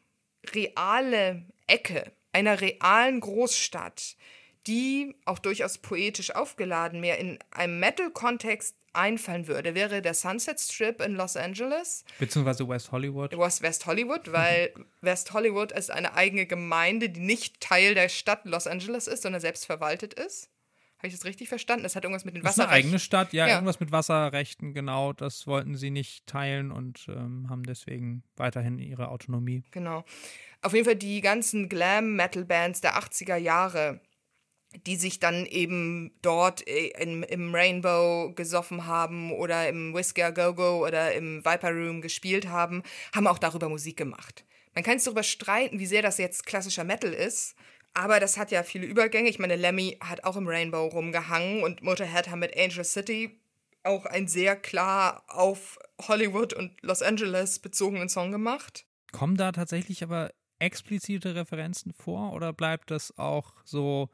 reale Ecke einer realen Großstadt, die auch durchaus poetisch aufgeladen mehr in einem Metal-Kontext einfallen würde, wäre der Sunset Strip in Los Angeles. Beziehungsweise West Hollywood. Was West Hollywood, weil [laughs] West Hollywood ist eine eigene Gemeinde, die nicht Teil der Stadt Los Angeles ist, sondern selbst verwaltet ist. Habe ich das richtig verstanden? Das hat irgendwas mit den Wasserrechten. Das ist eine eigene Stadt, ja, ja, irgendwas mit Wasserrechten, genau. Das wollten sie nicht teilen und ähm, haben deswegen weiterhin ihre Autonomie. Genau. Auf jeden Fall die ganzen Glam-Metal-Bands der 80er Jahre, die sich dann eben dort äh, in, im Rainbow gesoffen haben oder im Whisker Go-Go oder im Viper Room gespielt haben, haben auch darüber Musik gemacht. Man kann sich darüber streiten, wie sehr das jetzt klassischer Metal ist, aber das hat ja viele Übergänge. Ich meine, Lemmy hat auch im Rainbow rumgehangen und Motorhead haben mit Angel City auch einen sehr klar auf Hollywood und Los Angeles bezogenen Song gemacht. Kommen da tatsächlich aber explizite Referenzen vor oder bleibt das auch so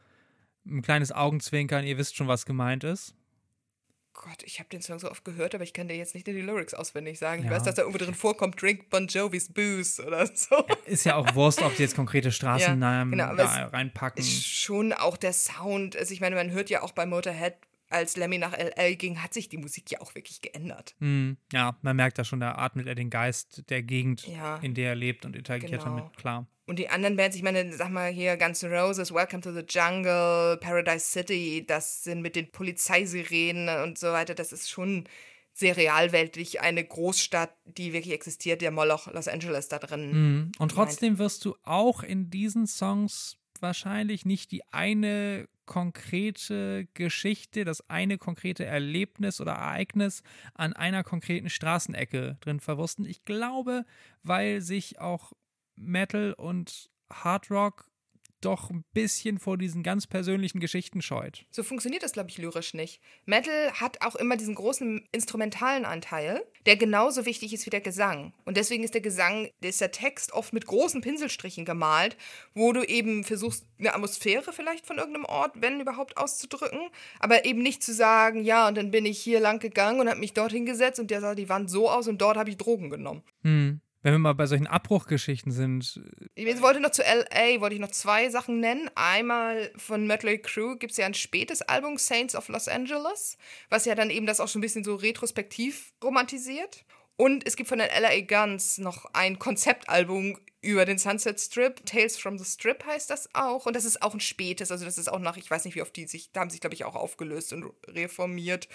ein kleines Augenzwinkern, ihr wisst schon, was gemeint ist? Gott, ich habe den Song so oft gehört, aber ich kann dir jetzt nicht die Lyrics auswendig sagen. Ja. Ich weiß, dass da irgendwo drin vorkommt, Drink Bon Jovi's Booze oder so. Ja, ist ja auch Wurst, ob sie jetzt konkrete Straßennamen ja, genau, da reinpacken. Schon auch der Sound. Also ich meine, man hört ja auch bei Motorhead als Lemmy nach LA ging, hat sich die Musik ja auch wirklich geändert. Mm, ja, man merkt da schon, da atmet er den Geist der Gegend, in der er lebt und interagiert genau. damit, klar. Und die anderen Bands, ich meine, sag mal hier Guns N' Roses, Welcome to the Jungle, Paradise City, das sind mit den Polizeisirenen und so weiter, das ist schon sehr realweltlich eine Großstadt, die wirklich existiert, der Moloch Los Angeles da drin. Mm. Und trotzdem wirst du auch in diesen Songs wahrscheinlich nicht die eine konkrete Geschichte, das eine konkrete Erlebnis oder Ereignis an einer konkreten Straßenecke drin verwursten. Ich glaube, weil sich auch Metal und Hard Rock doch ein bisschen vor diesen ganz persönlichen Geschichten scheut. So funktioniert das, glaube ich, lyrisch nicht. Metal hat auch immer diesen großen instrumentalen Anteil, der genauso wichtig ist wie der Gesang. Und deswegen ist der Gesang, ist der Text oft mit großen Pinselstrichen gemalt, wo du eben versuchst, eine Atmosphäre vielleicht von irgendeinem Ort, wenn überhaupt, auszudrücken, aber eben nicht zu sagen, ja, und dann bin ich hier lang gegangen und habe mich dort hingesetzt und der sah die Wand so aus und dort habe ich Drogen genommen. Hm. Wenn wir mal bei solchen Abbruchgeschichten sind. Ich wollte noch zu LA, wollte ich noch zwei Sachen nennen. Einmal von Mötley Crue gibt es ja ein spätes Album, Saints of Los Angeles, was ja dann eben das auch schon ein bisschen so retrospektiv romantisiert. Und es gibt von den LA Guns noch ein Konzeptalbum über den Sunset Strip. Tales from the Strip heißt das auch. Und das ist auch ein spätes, also das ist auch nach, ich weiß nicht, wie oft die sich, da haben sich, glaube ich, auch aufgelöst und reformiert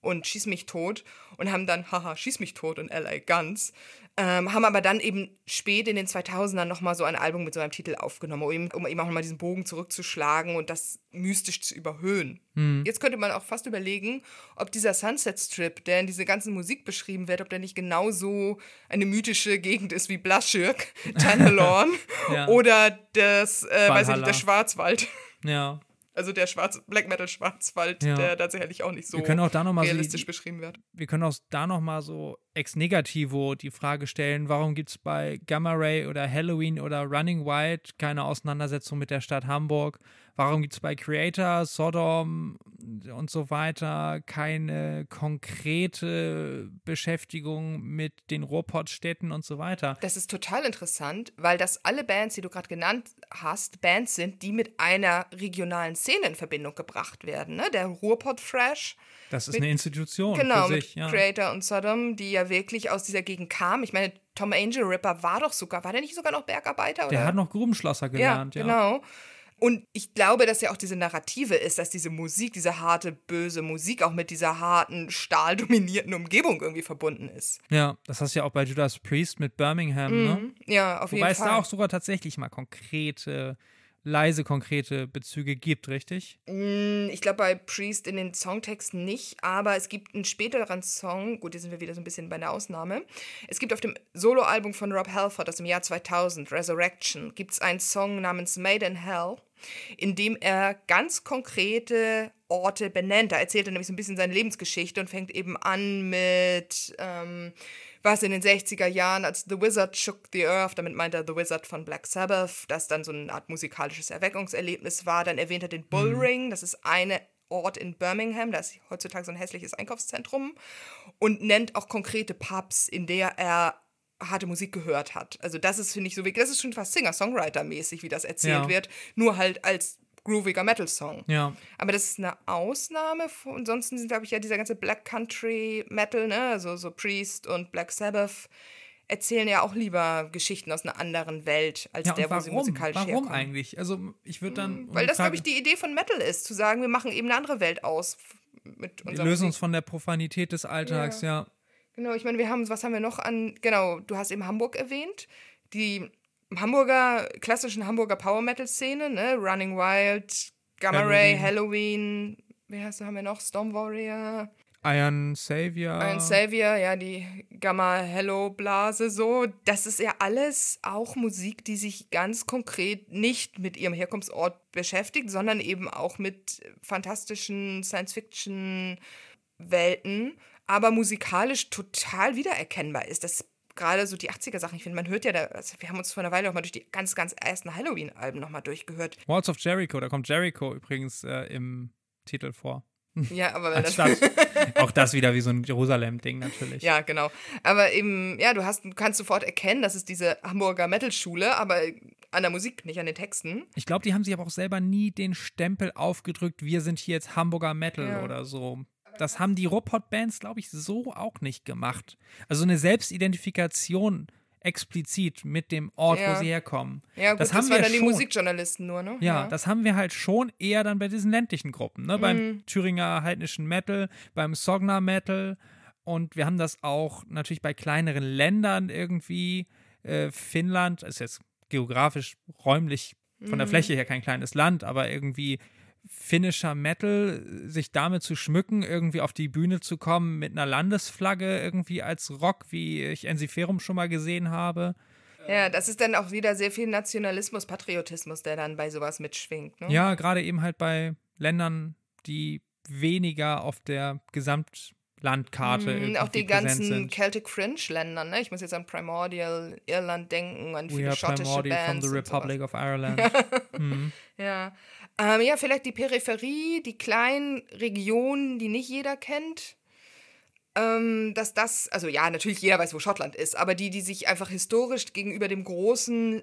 und Schieß mich tot und haben dann, haha, Schieß mich tot und LA Guns. Ähm, haben aber dann eben spät in den 2000ern nochmal so ein Album mit so einem Titel aufgenommen, um eben, um eben auch nochmal diesen Bogen zurückzuschlagen und das mystisch zu überhöhen. Hm. Jetzt könnte man auch fast überlegen, ob dieser Sunset Strip, der in diese ganzen Musik beschrieben wird, ob der nicht genauso eine mythische Gegend ist wie Blaschirk, [laughs] Tanalorn ja. oder das, äh, weiß ich nicht, der Schwarzwald. Ja. Also der Schwarz Black Metal Schwarzwald, ja. der tatsächlich auch nicht so wir können auch da noch mal realistisch so, beschrieben wird. Wir können auch da noch mal so ex negativo die Frage stellen, warum gibt es bei Gamma Ray oder Halloween oder Running Wild keine Auseinandersetzung mit der Stadt Hamburg? Warum gibt es bei Creator, Sodom und so weiter keine konkrete Beschäftigung mit den Ruhrpottstädten und so weiter? Das ist total interessant, weil das alle Bands, die du gerade genannt hast, Bands sind, die mit einer regionalen Szene in Verbindung gebracht werden. Ne? Der Ruhrpott-Fresh. Das ist mit, eine Institution. Genau, sich, ja. Creator und Sodom, die ja wirklich aus dieser Gegend kamen. Ich meine, Tom Angel Ripper war doch sogar, war der nicht sogar noch Bergarbeiter? Der hat noch Grubenschlosser gelernt, ja. ja. Genau. Und ich glaube, dass ja auch diese Narrative ist, dass diese Musik, diese harte, böse Musik auch mit dieser harten, stahldominierten Umgebung irgendwie verbunden ist. Ja, das hast du ja auch bei Judas Priest mit Birmingham, ne? Mhm. Ja, auf Wobei jeden Fall. Wobei es da auch sogar tatsächlich mal konkrete leise konkrete Bezüge gibt, richtig? Mm, ich glaube bei Priest in den Songtexten nicht, aber es gibt einen späteren Song, gut, hier sind wir wieder so ein bisschen bei der Ausnahme. Es gibt auf dem Soloalbum von Rob Halford aus dem Jahr 2000, Resurrection, gibt es einen Song namens Made in Hell, in dem er ganz konkrete Orte benennt. Da erzählt er nämlich so ein bisschen seine Lebensgeschichte und fängt eben an mit ähm, was in den 60er Jahren, als The Wizard Shook the Earth, damit meint er The Wizard von Black Sabbath, das dann so eine Art musikalisches Erweckungserlebnis war. Dann erwähnt er den Bullring, mhm. das ist eine Ort in Birmingham, das ist heutzutage so ein hässliches Einkaufszentrum und nennt auch konkrete Pubs, in der er harte Musik gehört hat. Also das ist, finde ich, so wirklich, das ist schon fast Singer-Songwriter-mäßig, wie das erzählt ja. wird, nur halt als grooviger Metal-Song. Ja. Aber das ist eine Ausnahme. Ansonsten sind, glaube ich, ja dieser ganze Black Country Metal, ne, also so Priest und Black Sabbath erzählen ja auch lieber Geschichten aus einer anderen Welt, als ja, der, warum? wo sie musikalisch warum herkommen. Warum eigentlich? Also ich würde dann... Hm, weil das, glaube ich, die Idee von Metal ist, zu sagen, wir machen eben eine andere Welt aus. Mit wir lösen uns von der Profanität des Alltags, ja. ja. Genau, ich meine, wir haben, was haben wir noch an, genau, du hast eben Hamburg erwähnt, die Hamburger, klassischen Hamburger Power Metal Szene, ne? Running Wild, Gamma Halloween. Ray, Halloween, wie heißt du, haben wir noch? Storm Warrior. Iron Savior. Iron Savior, ja, die Gamma Hello Blase, so. Das ist ja alles auch Musik, die sich ganz konkret nicht mit ihrem Herkunftsort beschäftigt, sondern eben auch mit fantastischen Science-Fiction-Welten, aber musikalisch total wiedererkennbar ist. Das gerade so die 80er-Sachen, ich finde, man hört ja, da, also wir haben uns vor einer Weile auch mal durch die ganz, ganz ersten Halloween-Alben nochmal durchgehört. Walls of Jericho, da kommt Jericho übrigens äh, im Titel vor. [laughs] Ja, aber das [laughs] auch das wieder wie so ein Jerusalem-Ding natürlich. Ja, genau. Aber eben, ja, du hast, du kannst sofort erkennen, das ist diese Hamburger Metal-Schule, aber an der Musik, nicht an den Texten. Ich glaube, die haben sich aber auch selber nie den Stempel aufgedrückt, wir sind hier jetzt Hamburger Metal ja. oder so. Das haben die Robot-Bands, glaube ich, so auch nicht gemacht. Also eine Selbstidentifikation explizit mit dem Ort, ja. wo sie herkommen. Ja, gut, das, das waren dann die Musikjournalisten nur, ne? Ja, ja, das haben wir halt schon eher dann bei diesen ländlichen Gruppen, ne? Mhm. Beim Thüringer heidnischen Metal, beim Sogner Metal und wir haben das auch natürlich bei kleineren Ländern irgendwie. Äh, Finnland ist jetzt geografisch, räumlich von der mhm. Fläche her kein kleines Land, aber irgendwie finnischer Metal, sich damit zu schmücken, irgendwie auf die Bühne zu kommen mit einer Landesflagge irgendwie als Rock, wie ich Ensiferum schon mal gesehen habe. Ja, das ist dann auch wieder sehr viel Nationalismus, Patriotismus, der dann bei sowas mitschwingt. Ne? Ja, gerade eben halt bei Ländern, die weniger auf der Gesamtlandkarte Mhm, auch die ganzen sind. Celtic Fringe-Länder, ne? Ich muss jetzt an Primordial Irland denken, an We viele are schottische primordial from Bands. the und sowas. Republic of [laughs] Ireland. Mhm. Ja. Ähm, ja, vielleicht die Peripherie, die kleinen Regionen, die nicht jeder kennt. Ähm, dass das, also ja, natürlich jeder weiß, wo Schottland ist, aber die, die sich einfach historisch gegenüber dem großen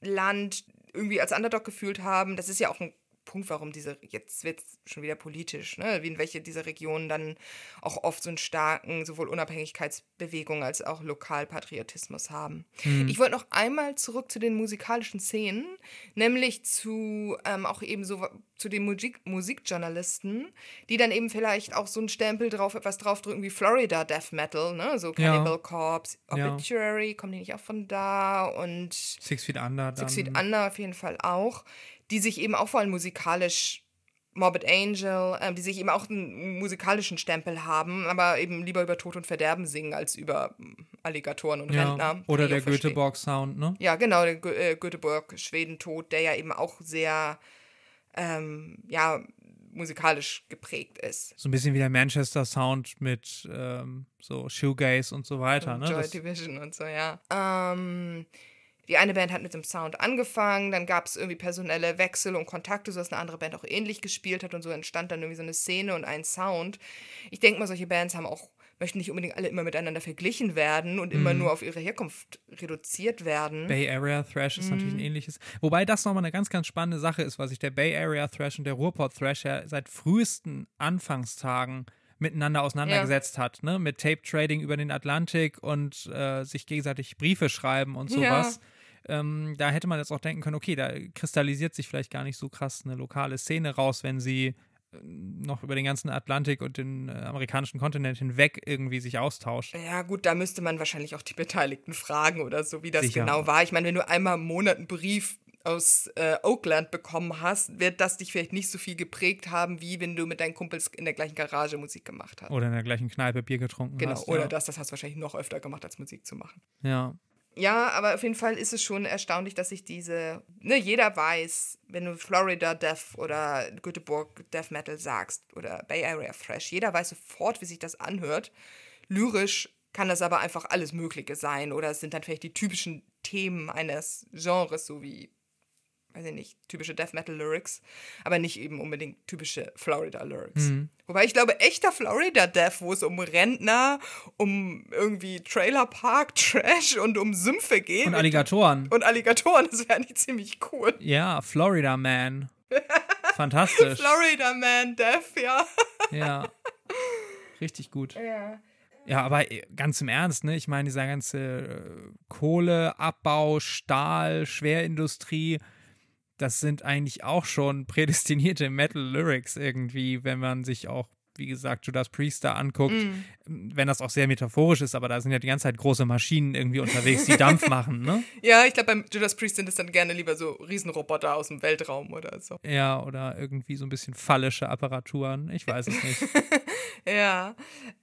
Land irgendwie als Underdog gefühlt haben, das ist ja auch ein Punkt, warum diese, jetzt wird es schon wieder politisch, ne? wie in welche dieser Regionen dann auch oft so einen starken, sowohl Unabhängigkeitsbewegung als auch Lokalpatriotismus haben. Ich wollte noch einmal zurück zu den musikalischen Szenen, nämlich zu ähm, auch eben so zu den Musik Musikjournalisten, die dann eben vielleicht auch so einen Stempel drauf, etwas draufdrücken wie Florida Death Metal, ne? So Ja. Cannibal Corpse, Ja. Obituary, kommen die nicht auch von da und Six Feet Under. Six Feet Under auf jeden Fall auch, die sich eben auch vor allem musikalisch Morbid Angel, ähm, die sich eben auch einen musikalischen Stempel haben, aber eben lieber über Tod und Verderben singen als über mm, Alligatoren und ja. Rentner. Oder der. Göteborg-Sound, ne? Ja, genau, der Gö äh, Göteborg, Schwedentod, der ja eben auch sehr, ähm, ja, musikalisch geprägt ist. So ein bisschen wie der Manchester-Sound mit ähm, so Shoegaze und so weiter, ne? Joy Das, Division und so, ja. Ähm, die eine Band hat mit dem Sound angefangen, dann gab es irgendwie personelle Wechsel und Kontakte, sodass eine andere Band auch ähnlich gespielt hat und so entstand dann irgendwie so eine Szene und ein Sound. Ich denke mal, solche Bands haben auch, möchten nicht unbedingt alle immer miteinander verglichen werden und immer nur auf ihre Herkunft reduziert werden. Bay Area Thrash ist Mhm. natürlich ein ähnliches. Wobei das nochmal eine ganz, ganz spannende Sache ist, weil sich der Bay Area Thrash und der Ruhrpott Thrash ja seit frühesten Anfangstagen miteinander auseinandergesetzt hat, ne? Mit Tape Trading über den Atlantik und äh, sich gegenseitig Briefe schreiben und sowas. Ähm, da hätte man jetzt auch denken können, okay, da kristallisiert sich vielleicht gar nicht so krass eine lokale Szene raus, wenn sie äh, noch über den ganzen Atlantik und den äh, amerikanischen Kontinent hinweg irgendwie sich austauscht. Ja, gut, da müsste man wahrscheinlich auch die Beteiligten fragen oder so, wie das Sicher. genau war. Ich meine, wenn du einmal im Monat einen Brief aus äh, Oakland bekommen hast, wird das dich vielleicht nicht so viel geprägt haben, wie wenn du mit deinen Kumpels in der gleichen Garage Musik gemacht hast. Oder in der gleichen Kneipe Bier getrunken genau, hast. oder ja. das, das hast du wahrscheinlich noch öfter gemacht, als Musik zu machen. Ja. Ja, aber auf jeden Fall ist es schon erstaunlich, dass sich diese, ne, jeder weiß, wenn du Florida Death oder Göteborg Death Metal sagst oder Bay Area Thrash, jeder weiß sofort, wie sich das anhört. Lyrisch kann das aber einfach alles Mögliche sein oder es sind dann vielleicht die typischen Themen eines Genres, so wie, weiß ich nicht, typische Death Metal Lyrics, aber nicht eben unbedingt typische Florida Lyrics. Wobei ich glaube, echter Florida Death, wo es um Rentner, um irgendwie Trailerpark, [laughs] Trash und um Sümpfe geht Und Alligatoren. und Alligatoren, das wäre eigentlich ziemlich cool. Ja, Florida Man. [laughs] Fantastisch. Florida Man Death, ja. ja. Richtig gut. Ja. Ja, aber äh, ganz im Ernst, ne? Ich meine, dieser ganze äh, Kohleabbau, Stahl, Schwerindustrie, das sind eigentlich auch schon [laughs] prädestinierte Metal-Lyrics irgendwie, wenn man sich auch, wie gesagt, Judas Priest da anguckt. Wenn das auch sehr metaphorisch ist, aber da sind ja die ganze Zeit große Maschinen irgendwie unterwegs, die Dampf [laughs] machen, ne? Ja, ich glaube, beim Judas Priest sind es dann gerne lieber so Riesenroboter aus dem Weltraum oder so. Ja, oder irgendwie so ein bisschen phallische Apparaturen. Ich weiß es nicht. [laughs] Ja.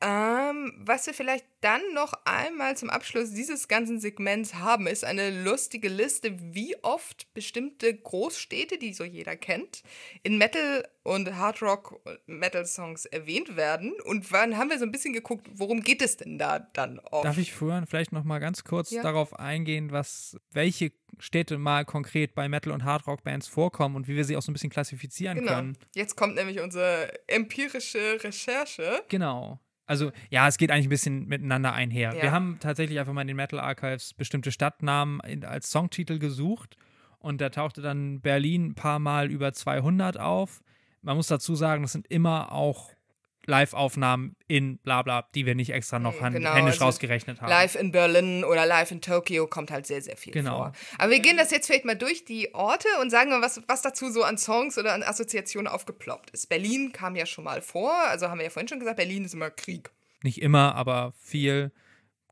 Ähm, was wir vielleicht dann noch einmal zum Abschluss dieses ganzen Segments haben, ist eine lustige Liste, wie oft bestimmte Großstädte, die so jeder kennt, in Metal- und Hardrock-Metal-Songs erwähnt werden. Und wann haben wir so ein bisschen geguckt, worum geht es denn da dann oft? Darf ich vorher vielleicht noch mal ganz kurz Ja. darauf eingehen, was welche Städte mal konkret bei Metal- und Hardrock-Bands vorkommen und wie wir sie auch so ein bisschen klassifizieren Genau. können? Jetzt kommt nämlich unsere empirische Recherche. Genau. Also ja, es geht eigentlich ein bisschen miteinander einher. Ja. Wir haben tatsächlich einfach mal in den Metal Archives bestimmte Stadtnamen als Songtitel gesucht und da tauchte dann Berlin ein paar Mal über 200 auf. Man muss dazu sagen, das sind immer auch Live-Aufnahmen in Blabla, die wir nicht extra noch hand, Genau, händisch also rausgerechnet haben. Live in Berlin oder live in Tokio kommt halt sehr, sehr viel Genau. vor. Aber wir gehen das jetzt vielleicht mal durch die Orte und sagen mal, was, was dazu so an Songs oder an Assoziationen aufgeploppt ist. Berlin kam ja schon mal vor, also haben wir ja vorhin schon gesagt, Berlin ist immer Krieg. Nicht immer, aber viel.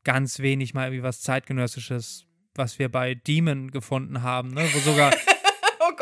Ganz wenig mal irgendwie was zeitgenössisches, was wir bei Demon gefunden haben, ne? wo sogar [laughs]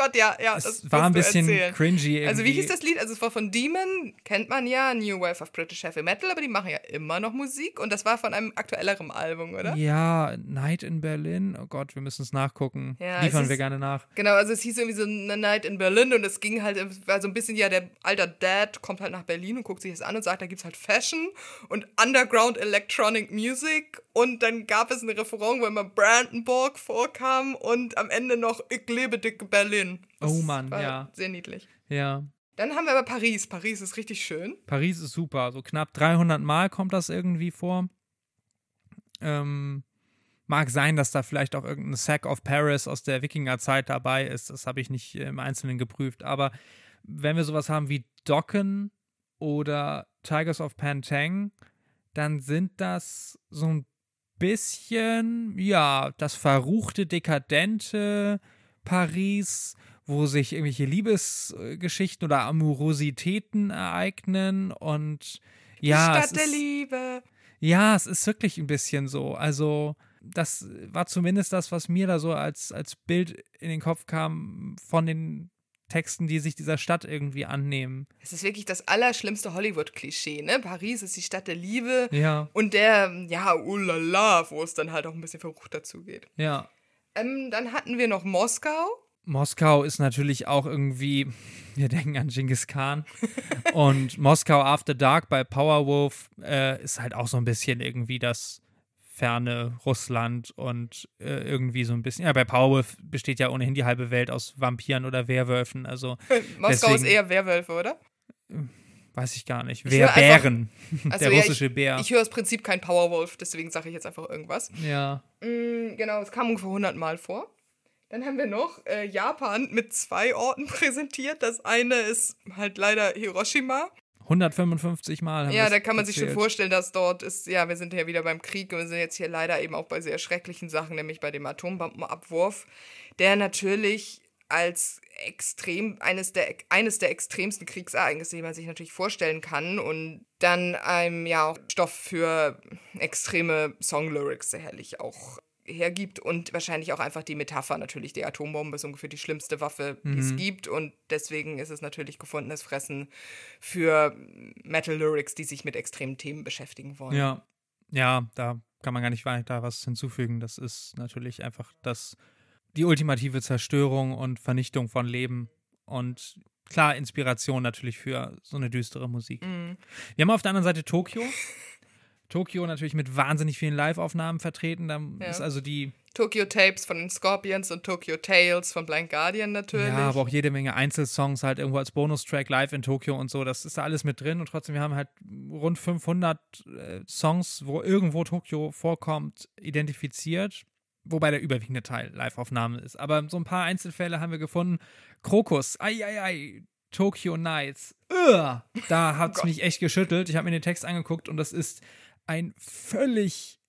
Gott, ja, ja. Es war ein bisschen erzählen. cringy. Irgendwie. Also wie hieß das Lied? Also es war von Demon, kennt man ja, New Wave of British Heavy Metal, aber die machen ja immer noch Musik und das war von einem aktuelleren Album, oder? Ja, Night in Berlin. Oh Gott, wir müssen es nachgucken. Ja, Liefern wir gerne nach. Genau, also es hieß irgendwie so eine Night in Berlin und es ging halt, war so ein bisschen, ja, der alter Dad kommt halt nach Berlin und guckt sich das an und sagt, da gibt es halt Fashion und Underground Electronic Music und dann gab es ein Referent, wo immer Brandenburg vorkam und am Ende noch Ich lebe dick Berlin. Das oh Mann, ja. Sehr niedlich. Ja. Dann haben wir aber Paris. Paris ist richtig schön. Paris ist super. So knapp 300 Mal kommt das irgendwie vor. Ähm, mag sein, dass da vielleicht auch irgendein Sack of Paris aus der Wikingerzeit dabei ist. Das habe ich nicht im Einzelnen geprüft. Aber wenn wir sowas haben wie Docken oder Tigers of Pantang, dann sind das so ein bisschen, ja, das verruchte, dekadente Paris, wo sich irgendwelche Liebesgeschichten oder Amorositäten ereignen und ja. Die Stadt der Liebe. Ja, es ist wirklich ein bisschen so. Also, das war zumindest das, was mir da so als, als Bild in den Kopf kam von den Texten, die sich dieser Stadt irgendwie annehmen. Es ist wirklich das allerschlimmste Hollywood-Klischee, ne? Paris ist die Stadt der Liebe. Ja. Und der, ja, ulala, wo es dann halt auch ein bisschen verrucht dazu geht. Ja. Ähm, dann hatten wir noch Moskau. Moskau ist natürlich auch irgendwie, wir denken an Genghis Khan. und Moskau After Dark bei Powerwolf äh, ist halt auch so ein bisschen irgendwie das ferne Russland und äh, irgendwie so ein bisschen. Ja, bei Powerwolf besteht ja ohnehin die halbe Welt aus Vampiren oder Werwölfen. Also [laughs] Moskau deswegen, ist eher Werwölfe, oder? Weiß ich gar nicht. Werbären. Also, [laughs] der russische ja, ich, Bär. Ich höre das Prinzip kein Powerwolf, deswegen sage ich jetzt einfach irgendwas. Ja. Mm, genau, es kam ungefähr 100 Mal vor. Dann haben wir noch äh, Japan mit zwei Orten [laughs] präsentiert. Das eine ist halt leider Hiroshima 155 Mal. ja, da kann man erzählt. sich schon vorstellen, dass dort ist, ja, wir sind ja wieder beim Krieg und wir sind jetzt hier leider eben auch bei sehr schrecklichen Sachen, nämlich bei dem Atombombenabwurf, der natürlich als extrem, eines der, eines der extremsten Kriegsereignisse, die man sich natürlich vorstellen kann und dann einem ja auch Stoff für extreme Songlyrics sicherlich auch hergibt und wahrscheinlich auch einfach die Metapher natürlich. Die Atombombe ist ungefähr die schlimmste Waffe, die mhm. es gibt und deswegen ist es natürlich gefundenes Fressen für Metal Lyrics, die sich mit extremen Themen beschäftigen wollen. Ja, ja, da kann man gar nicht weiter was hinzufügen. Das ist natürlich einfach das, die ultimative Zerstörung und Vernichtung von Leben und klar Inspiration natürlich für so eine düstere Musik. Mhm. Wir haben auf der anderen Seite Tokio. Tokio natürlich mit wahnsinnig vielen Live-Aufnahmen vertreten. Da ja. ist also die. Tokyo Tapes von den Scorpions und Tokyo Tales von Blind Guardian natürlich. Ja, aber auch jede Menge Einzelsongs halt irgendwo als Bonustrack live in Tokio und so. Das ist da alles mit drin und trotzdem, wir haben halt rund 500 äh, Songs, wo irgendwo Tokio vorkommt, identifiziert. Wobei der überwiegende Teil Live-Aufnahme ist. Aber so ein paar Einzelfälle haben wir gefunden. Krokus, ei, ei, ei, Tokyo Nights. Ugh, da hat es [laughs] oh mich echt geschüttelt. Ich habe mir den Text angeguckt und das ist ein völlig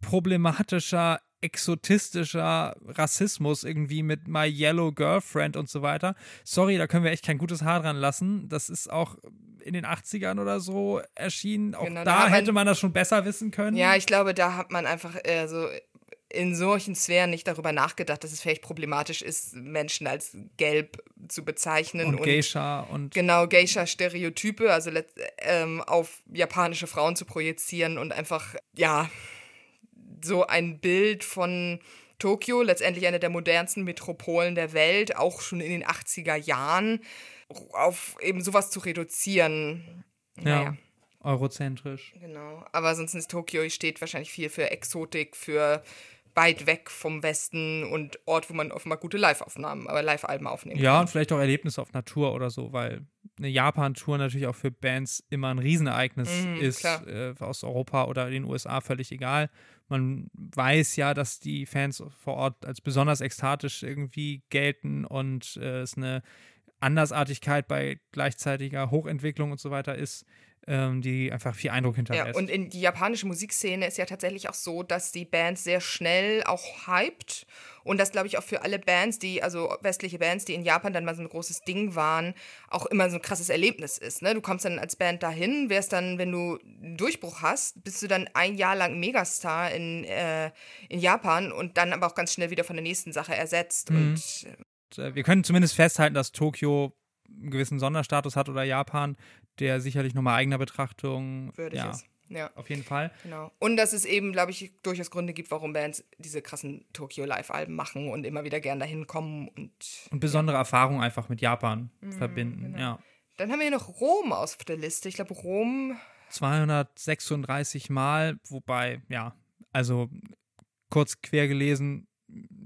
problematischer, exotistischer Rassismus irgendwie mit My Yellow Girlfriend und so weiter. Sorry, da können wir echt kein gutes Haar dran lassen. Das ist auch in den 80ern oder so erschienen. Auch genau, da, da hätte man, man das schon besser wissen können. Ja, ich glaube, da hat man einfach äh, so in solchen Sphären nicht darüber nachgedacht, dass es vielleicht problematisch ist, Menschen als gelb zu bezeichnen. Und, und Geisha und. Genau, Geisha-Stereotype, also ähm, auf japanische Frauen zu projizieren und einfach, ja, so ein Bild von Tokio, letztendlich eine der modernsten Metropolen der Welt, auch schon in den 80er Jahren, auf eben sowas zu reduzieren. Naja. Ja. Eurozentrisch. Genau. Aber sonst ist Tokio steht wahrscheinlich viel für Exotik, für weit weg vom Westen und Ort, wo man offenbar gute Live-Aufnahmen, aber Live-Alben aufnehmen ja, kann. Ja, und vielleicht auch Erlebnisse auf Natur oder so, weil eine Japan-Tour natürlich auch für Bands immer ein Riesenereignis mm, ist, äh, aus Europa oder den USA völlig egal. Man weiß ja, dass die Fans vor Ort als besonders ekstatisch irgendwie gelten und äh, es eine Andersartigkeit bei gleichzeitiger Hochentwicklung und so weiter ist ähm, die einfach viel Eindruck hinterlässt. Ja, und in die japanische Musikszene ist ja tatsächlich auch so, dass die Band sehr schnell auch hypt und das glaube ich auch für alle Bands, die, also westliche Bands, die in Japan dann mal so ein großes Ding waren, auch immer so ein krasses Erlebnis ist. Ne? Du kommst dann als Band dahin, wärst dann, wenn du einen Durchbruch hast, bist du dann ein Jahr lang Megastar in, äh, in Japan und dann aber auch ganz schnell wieder von der nächsten Sache ersetzt. Mhm. Und äh, wir können zumindest festhalten, dass Tokio einen gewissen Sonderstatus hat oder Japan, der sicherlich nochmal eigener Betrachtung würdig ja, ist. Ja. Auf jeden Fall. Genau. Und dass es eben, glaube ich, durchaus Gründe gibt, warum Bands diese krassen Tokyo-Live-Alben machen und immer wieder gern dahin kommen und. Und besondere ja. Erfahrungen einfach mit Japan Mhm, verbinden, genau. ja. Dann haben wir hier noch Rom auf der Liste. Ich glaube, Rom. 236 Mal, wobei, ja, also kurz quer gelesen,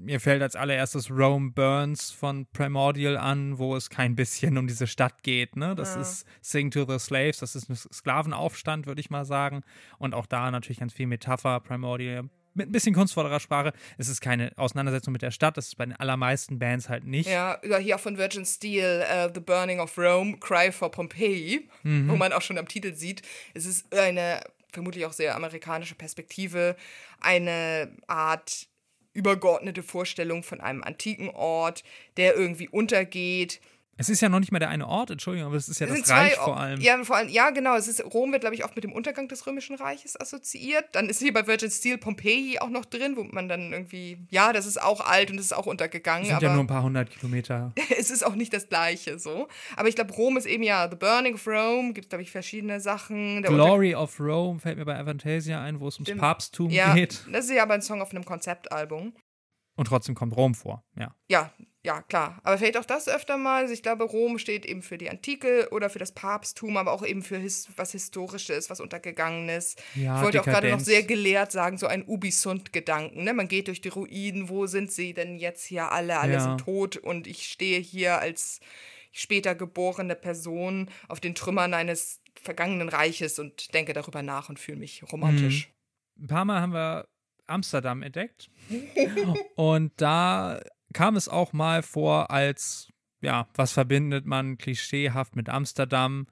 mir fällt als allererstes Rome Burns von Primordial an, wo es kein bisschen um diese Stadt geht. Ne? Das Ja. ist Sing to the Slaves, das ist ein Sklavenaufstand, würde ich mal sagen. Und auch da natürlich ganz viel Metapher, Primordial. Mit ein bisschen kunstvollerer Sprache. Es ist keine Auseinandersetzung mit der Stadt, das ist bei den allermeisten Bands halt nicht. Ja, hier auch von Virgin Steel, äh, The Burning of Rome, Cry for Pompeii, Mhm. wo man auch schon am Titel sieht. Es ist eine vermutlich auch sehr amerikanische Perspektive, eine Art übergeordnete Vorstellung von einem antiken Ort, der irgendwie untergeht. Es ist ja noch nicht mal der eine Ort, Entschuldigung, aber es ist ja das Reich vor allem. Ja, vor allem, ja, genau. Es ist, Rom wird, glaube ich, oft mit dem Untergang des Römischen Reiches assoziiert. Dann ist hier bei Virgin Steel Pompeii auch noch drin, wo man dann irgendwie, ja, das ist auch alt und es ist auch untergegangen. Es sind ja nur ein paar hundert Kilometer. [laughs] es ist auch nicht das Gleiche so. Aber ich glaube, Rom ist eben ja The Burning of Rome, gibt, glaube ich, verschiedene Sachen. Der Glory of Rome fällt mir bei Avantasia ein, wo es ums Stimmt. Papsttum Unter- ja, geht. das ist ja aber ein Song auf einem Konzeptalbum. Und trotzdem kommt Rom vor, ja. Ja, ja, klar. Aber vielleicht auch das öfter mal. Also ich glaube, Rom steht eben für die Antike oder für das Papsttum, aber auch eben für his was Historisches, was Untergegangenes. Ja, ich wollte auch gerade noch sehr gelehrt sagen, so ein Ubisund-Gedanken. Ne? Man geht durch die Ruinen, wo sind sie denn jetzt hier alle? Alle Ja. sind tot und ich stehe hier als später geborene Person auf den Trümmern eines vergangenen Reiches und denke darüber nach und fühle mich romantisch. Ein paar Mal haben wir Amsterdam entdeckt. [laughs] Und da kam es auch mal vor als, ja, was verbindet man klischeehaft mit Amsterdam?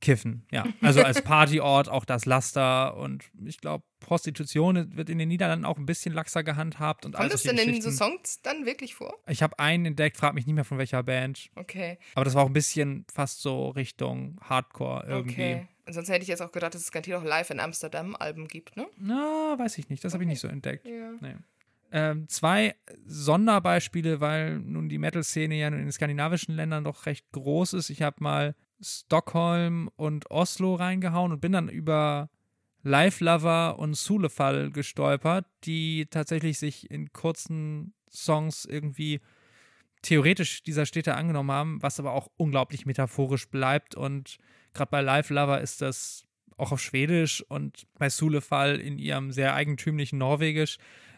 Kiffen, ja. Also als [laughs] Partyort auch das Laster und ich glaube, Prostitution wird in den Niederlanden auch ein bisschen laxer gehandhabt. Und Kommt das denn in so. Songs dann wirklich vor? Ich habe einen entdeckt, frag mich nicht mehr von welcher Band. Okay. Aber das war auch ein bisschen fast so Richtung Hardcore irgendwie. Okay. Ansonsten hätte ich jetzt auch gedacht, dass es garantiert auch live in Amsterdam Alben gibt, ne? Na, weiß ich nicht. Das habe ich nicht so entdeckt. Ja. Nee. Ähm, zwei Sonderbeispiele, weil nun die Metal-Szene ja in den skandinavischen Ländern doch recht groß ist. Ich habe mal Stockholm und Oslo reingehauen und bin dann über Live Lover und Sulefall gestolpert, die tatsächlich sich in kurzen Songs irgendwie theoretisch dieser Städte angenommen haben, was aber auch unglaublich metaphorisch bleibt. Und gerade bei Live Lover ist das auch auf Schwedisch und bei Sulefall in ihrem sehr eigentümlichen Norwegisch.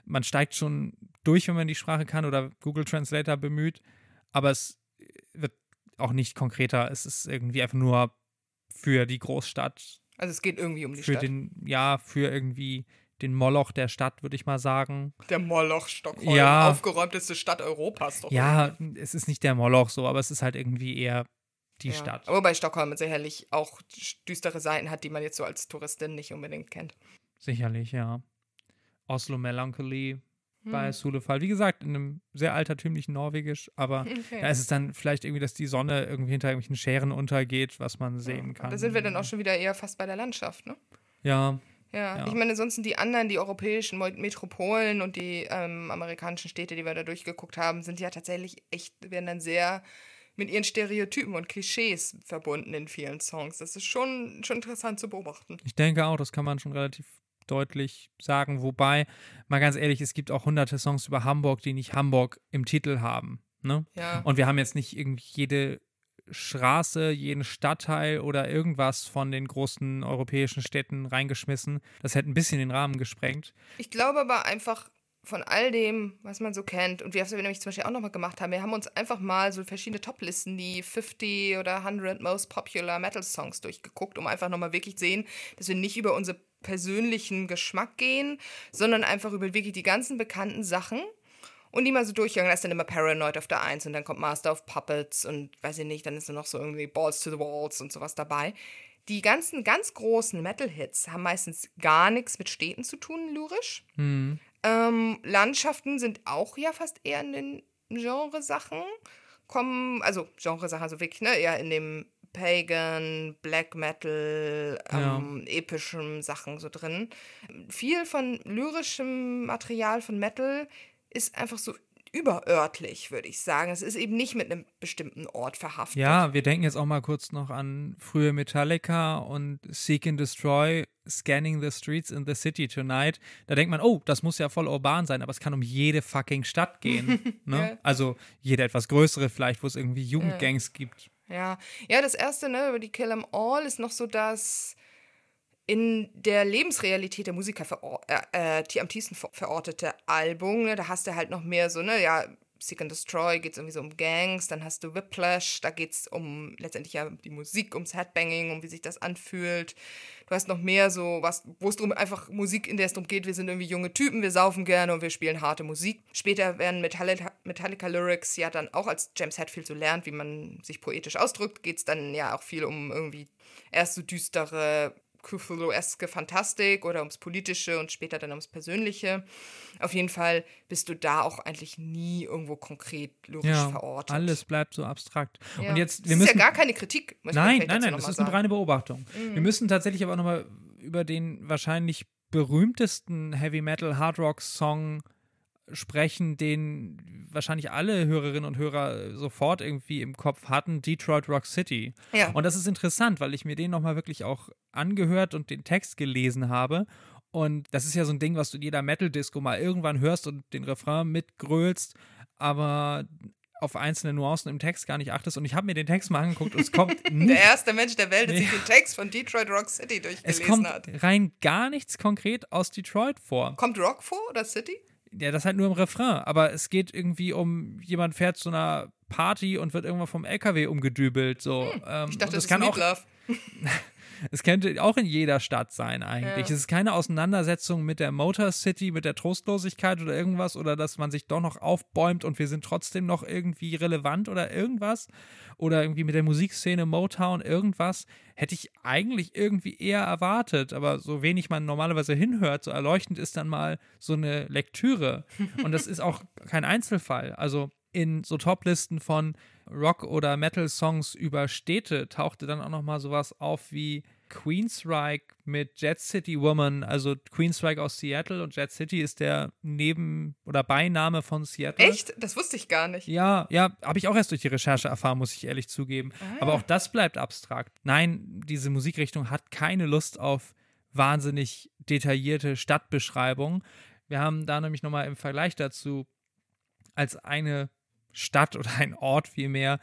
Man steigt schon durch, wenn man die Sprache kann oder Google Translator bemüht, aber es wird auch nicht konkreter. Es ist irgendwie einfach nur für die Großstadt, Also es geht irgendwie um die für Stadt. den, ja, für irgendwie den Moloch der Stadt, würde ich mal sagen. Der Moloch Stockholm, Ja. aufgeräumteste Stadt Europas doch. Ja, es ist nicht der Moloch so, aber es ist halt irgendwie eher die Ja. Stadt. Aber bei Stockholm sicherlich auch düstere Seiten hat, die man jetzt so als Touristin nicht unbedingt kennt. Sicherlich, ja. Oslo Melancholy Hm. bei Sulefall. Wie gesagt, in einem sehr altertümlichen Norwegisch, aber [laughs] Okay. da ist es dann vielleicht irgendwie, dass die Sonne irgendwie hinter irgendwelchen Scheren untergeht, was man sehen kann. Da sind wir dann auch schon wieder eher fast bei der Landschaft, ne? Ja, Ja, Ja. ich meine, ansonsten die anderen, die europäischen Metropolen und die ähm, amerikanischen Städte, die wir da durchgeguckt haben, sind ja tatsächlich echt, werden dann sehr mit ihren Stereotypen und Klischees verbunden in vielen Songs. Das ist schon, schon interessant zu beobachten. ich denke auch, das kann man schon relativ deutlich sagen. Wobei, mal ganz ehrlich, es gibt auch hunderte Songs über Hamburg, die nicht Hamburg im Titel haben. Ne? Ja. Und wir haben jetzt nicht irgendwie jede Straße, jeden Stadtteil oder irgendwas von den großen europäischen Städten reingeschmissen. Das hätte ein bisschen den Rahmen gesprengt. Ich glaube aber einfach von all dem, was man so kennt, und wir haben nämlich zum Beispiel auch nochmal gemacht haben, wir haben uns einfach mal so verschiedene Toplisten, die 50 oder 100 Most Popular Metal Songs durchgeguckt, um einfach nochmal wirklich sehen, dass wir nicht über unseren persönlichen Geschmack gehen, sondern einfach über wirklich die ganzen bekannten Sachen und die mal so durchgegangen. Da ist dann immer Paranoid auf der 1 und dann kommt Master of Puppets und weiß ich nicht, dann ist dann noch so irgendwie Balls to the Walls und sowas dabei. Die ganzen ganz großen Metal-Hits haben meistens gar nichts mit Städten zu tun, lyrisch. Hm. Ähm, Landschaften sind auch ja fast eher in den Genresachen. Kommen, also Genresachen, also wirklich, ne, eher in dem Pagan, Black Metal, ähm, epischen Sachen so drin. Viel von lyrischem Material von Metal ist einfach so überörtlich, würde ich sagen. Es ist eben nicht mit einem bestimmten Ort verhaftet. Ja, wir denken jetzt auch mal kurz noch an frühe Metallica und Seek and Destroy, Scanning the Streets in the City Tonight. Da denkt man, oh, das muss ja voll urban sein, aber es kann um jede fucking Stadt gehen. [laughs] ne? Ja. Also jede etwas größere vielleicht, wo es irgendwie Jugendgangs gibt. Ja, ja, das erste, ne, über die Kill 'em All ist noch so das in der Lebensrealität der Musiker äh, äh, die am tiefsten ver verortete Album. Ne? Da hast du halt noch mehr so, ne, ja, Seek and Destroy geht es irgendwie so um Gangs, dann hast du Whiplash, da geht es um letztendlich ja die Musik, ums Headbanging, um wie sich das anfühlt. Du hast noch mehr so was, wo es drum einfach Musik, in der es darum geht, wir sind irgendwie junge Typen, wir saufen gerne und wir spielen harte Musik. Später werden Metallica, Metallica Lyrics ja dann auch als James Hetfield so lernt, wie man sich poetisch ausdrückt, geht es dann ja auch viel um irgendwie erst so düstere Cthulhu-eske Fantastik oder ums Politische und später dann ums Persönliche. Auf jeden Fall bist du da auch eigentlich nie irgendwo konkret lyrisch Ja, verortet. alles bleibt so abstrakt. Ja. Und jetzt, wir das müssen ist ja gar keine Kritik. Nein, nein, nein, das ist eine. Mhm. reine Beobachtung. Wir müssen tatsächlich aber nochmal über den wahrscheinlich berühmtesten Heavy Metal Hard Rock Song sprechen, den wahrscheinlich alle Hörerinnen und Hörer sofort irgendwie im Kopf hatten, Detroit Rock City. Ja. Und das ist interessant, weil ich mir den nochmal wirklich auch angehört und den Text gelesen habe. Und das ist ja so ein Ding, was du in jeder Metal-Disco mal irgendwann hörst und den Refrain mitgrölst, aber auf einzelne Nuancen im Text gar nicht achtest. Und ich habe mir den Text mal angeguckt und es kommt [laughs] nicht Der erste Mensch der Welt, der sich Ja. den Text von Detroit Rock City es durchgelesen kommt hat. rein gar nichts konkret aus Detroit vor. Kommt Rock vor oder City? Ja, das halt nur im Refrain. Aber es geht irgendwie um, jemand fährt zu einer Party und wird irgendwann vom LKW umgedübelt. So. Ähm, Hm, Ich dachte, und das, das kann ist auch. [laughs] es könnte auch in jeder Stadt sein eigentlich. Ja. Es ist keine Auseinandersetzung mit der Motor City, mit der Trostlosigkeit oder irgendwas oder dass man sich doch noch aufbäumt und wir sind trotzdem noch irgendwie relevant oder irgendwas oder irgendwie mit der Musikszene Motown irgendwas, hätte ich eigentlich irgendwie eher erwartet, aber so wenig man normalerweise hinhört, so erleuchtend ist dann mal so eine Lektüre [laughs] und das ist auch kein Einzelfall. Also in so Toplisten von Rock- oder Metal-Songs über Städte tauchte dann auch noch mal sowas auf wie Queensryche mit Jet City Woman, also Queensryche aus Seattle und Jet City ist der Neben- oder Beiname von Seattle. Echt? Das wusste ich gar nicht. Ja, ja, habe ich auch erst durch die Recherche erfahren, muss ich ehrlich zugeben. Aber auch das bleibt abstrakt. Nein, diese Musikrichtung hat keine Lust auf wahnsinnig detaillierte Stadtbeschreibungen. Wir haben da nämlich nochmal im Vergleich dazu als eine Stadt oder ein Ort vielmehr,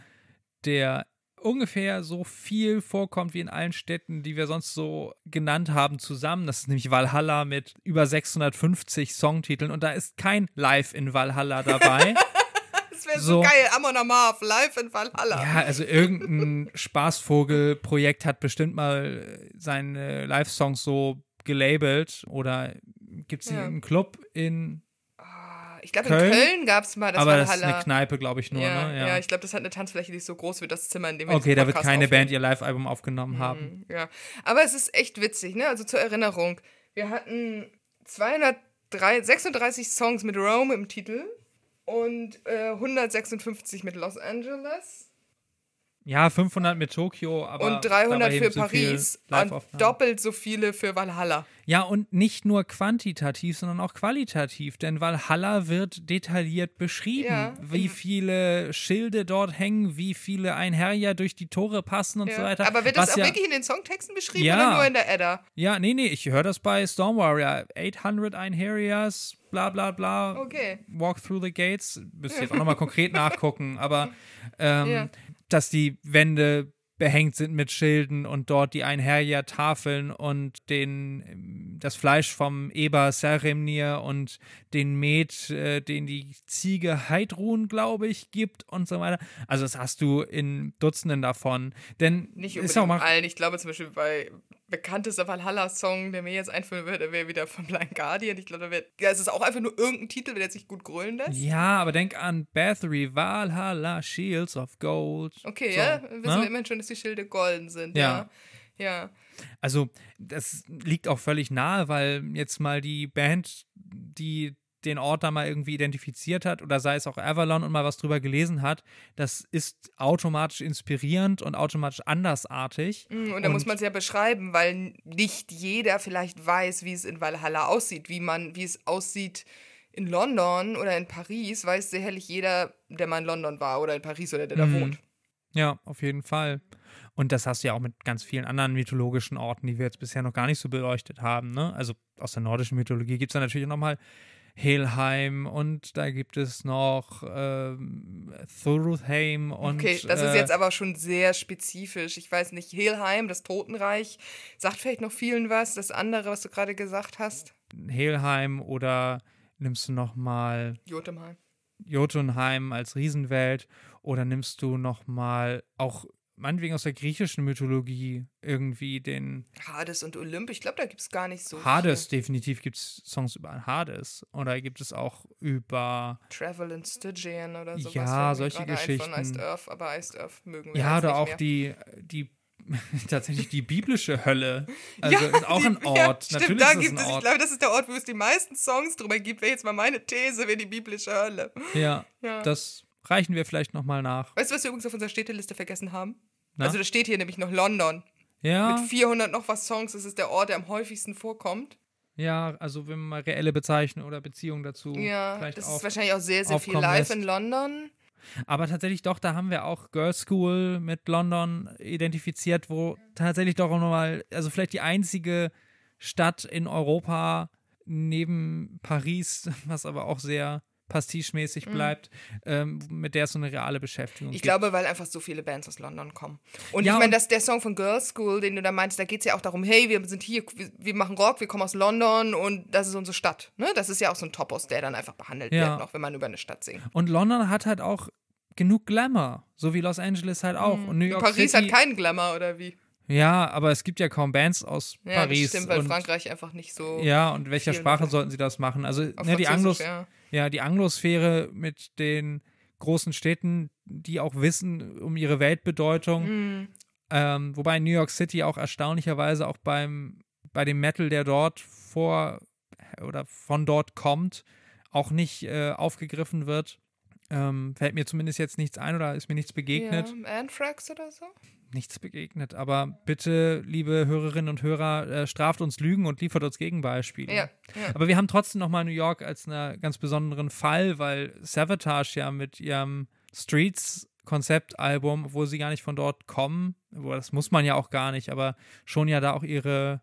der ungefähr so viel vorkommt wie in allen Städten, die wir sonst so genannt haben, zusammen. Das ist nämlich Valhalla mit über 650 Songtiteln und da ist kein Live in Valhalla dabei. [laughs] Das wäre so, So. geil. Amon Amarth, live in Valhalla. Ja, also irgendein Spaßvogel-Projekt hat bestimmt mal seine Live-Songs so gelabelt oder gibt es Ja. einen Club in, Ich glaube, in Köln? Gab es mal das aber das ist eine Kneipe, glaube ich nur, ja, ne? ja. ich glaube, das hat eine Tanzfläche, die ist so groß wie das Zimmer, in dem wir okay, da wird keine aufnehmen. Band ihr Live-Album aufgenommen haben. Ja, aber es ist echt witzig, ne? Also zur Erinnerung, wir hatten 236 Songs mit Rome im Titel und äh, 156 mit Los Angeles Ja, 500 mit Tokio, aber und 300 dabei für so Paris und doppelt so viele für Valhalla. Ja, und nicht nur quantitativ, sondern auch qualitativ, denn Valhalla wird detailliert beschrieben, Ja. wie viele Schilde dort hängen, wie viele Einherjer durch die Tore passen und Ja. so weiter. Aber wird das auch ja, wirklich in den Songtexten beschrieben oder nur in der Edda? Ja, nee, nee, ich höre das bei Storm Warrior. 800 Einherjers, bla bla bla. Okay. Walk through the gates. Müsst ihr jetzt auch nochmal konkret [laughs] nachgucken, aber ähm. Dass die Wände behängt sind mit Schilden und dort die Einherjer-Tafeln und den, das Fleisch vom Eber Seremnir und den Met, äh, den die Ziege Heidrun, glaube ich, gibt und so weiter. Also das hast du in Dutzenden davon. Denn Nicht ist unbedingt auch mal allen. Ich glaube zum Beispiel bei bekanntester Valhalla-Song, der mir jetzt einfallen würde, wäre wieder von Blind Guardian. Ich glaube, da. Ja, es ist auch einfach nur irgendein Titel, der sich gut grölen lässt. Ja, aber denk an Bathory, Valhalla, Shields of Gold. Okay, so, ja, wissen ne? wir immerhin schon, dass die Schilde golden sind. Ja. Ja. Ja. Also, das liegt auch völlig nahe, weil jetzt mal die Band, die den Ort da mal irgendwie identifiziert hat oder sei es auch Avalon und mal was drüber gelesen hat, das ist automatisch inspirierend und automatisch andersartig. Mm, Und da muss man es ja beschreiben, weil nicht jeder vielleicht weiß, wie es in Valhalla aussieht, wie man, wie es aussieht in London oder in Paris weiß sicherlich jeder, der mal in London war oder in Paris oder der da Mhm. wohnt. Ja, auf jeden Fall. Und das hast du ja auch mit ganz vielen anderen mythologischen Orten, die wir jetzt bisher noch gar nicht so beleuchtet haben. Ne? Also aus der nordischen Mythologie gibt es da natürlich nochmal Helheim und da gibt es noch ähm, Thorheim und. Okay, das ist äh, jetzt aber schon sehr spezifisch. Ich weiß nicht, Helheim, das Totenreich, sagt vielleicht noch vielen was. Das andere, was du gerade gesagt hast, Helheim oder nimmst du nochmal Jotunheim. Jotunheim als Riesenwelt oder nimmst du nochmal auch meinetwegen aus der griechischen Mythologie irgendwie den Hades und Olymp, ich glaube, da gibt es gar nicht so Hades, definitiv gibt es Songs über Hades oder gibt es auch über viel. Travel in Stygian oder sowas. Ja, solche ein Geschichten. Von Iced Earth, aber Iced Earth mögen wir ja oder auch mehr. die die [laughs] tatsächlich die biblische Hölle. Also ist auch die- ein ja, Ort. stimmt, Natürlich da ist es gibt es, ich glaube, das ist der Ort, wo es die meisten Songs drüber gibt. Wäre jetzt mal meine These, wäre die biblische Hölle. ja, Ja. das reichen wir vielleicht nochmal nach. Weißt du, was wir übrigens auf unserer Städteliste vergessen haben? Na? Also da steht hier nämlich noch London. Ja, Mit 400 noch was Songs ist es der Ort, der am häufigsten vorkommt. ja, also wenn man mal reelle Bezeichnungen oder Beziehungen dazu Ja, vielleicht das auf ist wahrscheinlich auch sehr, sehr viel live lässt. in London. Aber tatsächlich doch, da haben wir auch Girls School mit London identifiziert, wo tatsächlich doch auch nochmal, also vielleicht die einzige Stadt in Europa neben Paris, [laughs] was aber auch sehr pastichmäßig bleibt, ähm, mit der es so eine reale Beschäftigung Mhm. Ich gibt. glaube, weil einfach so viele Bands aus London kommen. Und Ja, ich meine, dass der Song von Girls School, den du da meinst, da geht es ja auch darum, hey, wir sind hier, wir, machen Rock, wir kommen aus London und das ist unsere Stadt. Ne? Das ist ja auch so ein Topos, der dann einfach behandelt Ja. wird, noch wenn man über eine Stadt singt. Und London hat halt auch genug Glamour, so wie Los Angeles halt auch. Und New York Mhm. Paris City, hat keinen Glamour, oder wie? Ja, aber es gibt ja kaum Bands aus Ja, Paris. das stimmt, weil und, Frankreich einfach nicht so Ja, und welcher Sprache sollten sie das machen? Also ne, die Anglos, ja. Ja, die Anglosphäre mit den großen Städten, die auch wissen um ihre Weltbedeutung. Mhm. Ähm, wobei New York City auch erstaunlicherweise auch beim, bei dem Metal, der dort vor oder von dort kommt, auch nicht äh, aufgegriffen wird. Ähm, fällt mir zumindest jetzt nichts ein oder ist mir nichts begegnet. Ja, Anthrax oder so? Nichts begegnet. Aber bitte, liebe Hörerinnen und Hörer, äh, straft uns Lügen und liefert uns Gegenbeispiele. Ja, ja. Aber wir haben trotzdem nochmal New York als einen ganz besonderen Fall, weil Savatage ja mit ihrem Streets Konzeptalbum, obwohl sie gar nicht von dort kommen, wo das muss man ja auch gar nicht, aber schon ja da auch ihre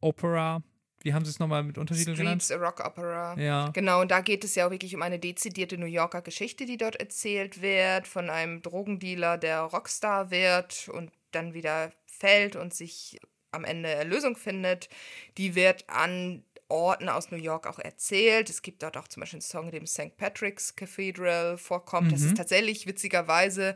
Opera, wie haben sie es nochmal mit Untertiteln genannt? Streets, a Rock Opera. Ja. Genau, und da geht es ja auch wirklich um eine dezidierte New Yorker Geschichte, die dort erzählt wird, von einem Drogendealer, der Rockstar wird und dann wieder fällt und sich am Ende Erlösung findet. Die wird an Orten aus New York auch erzählt. Es gibt dort auch zum Beispiel einen Song, in dem St. Patrick's Cathedral vorkommt. Das ist tatsächlich witzigerweise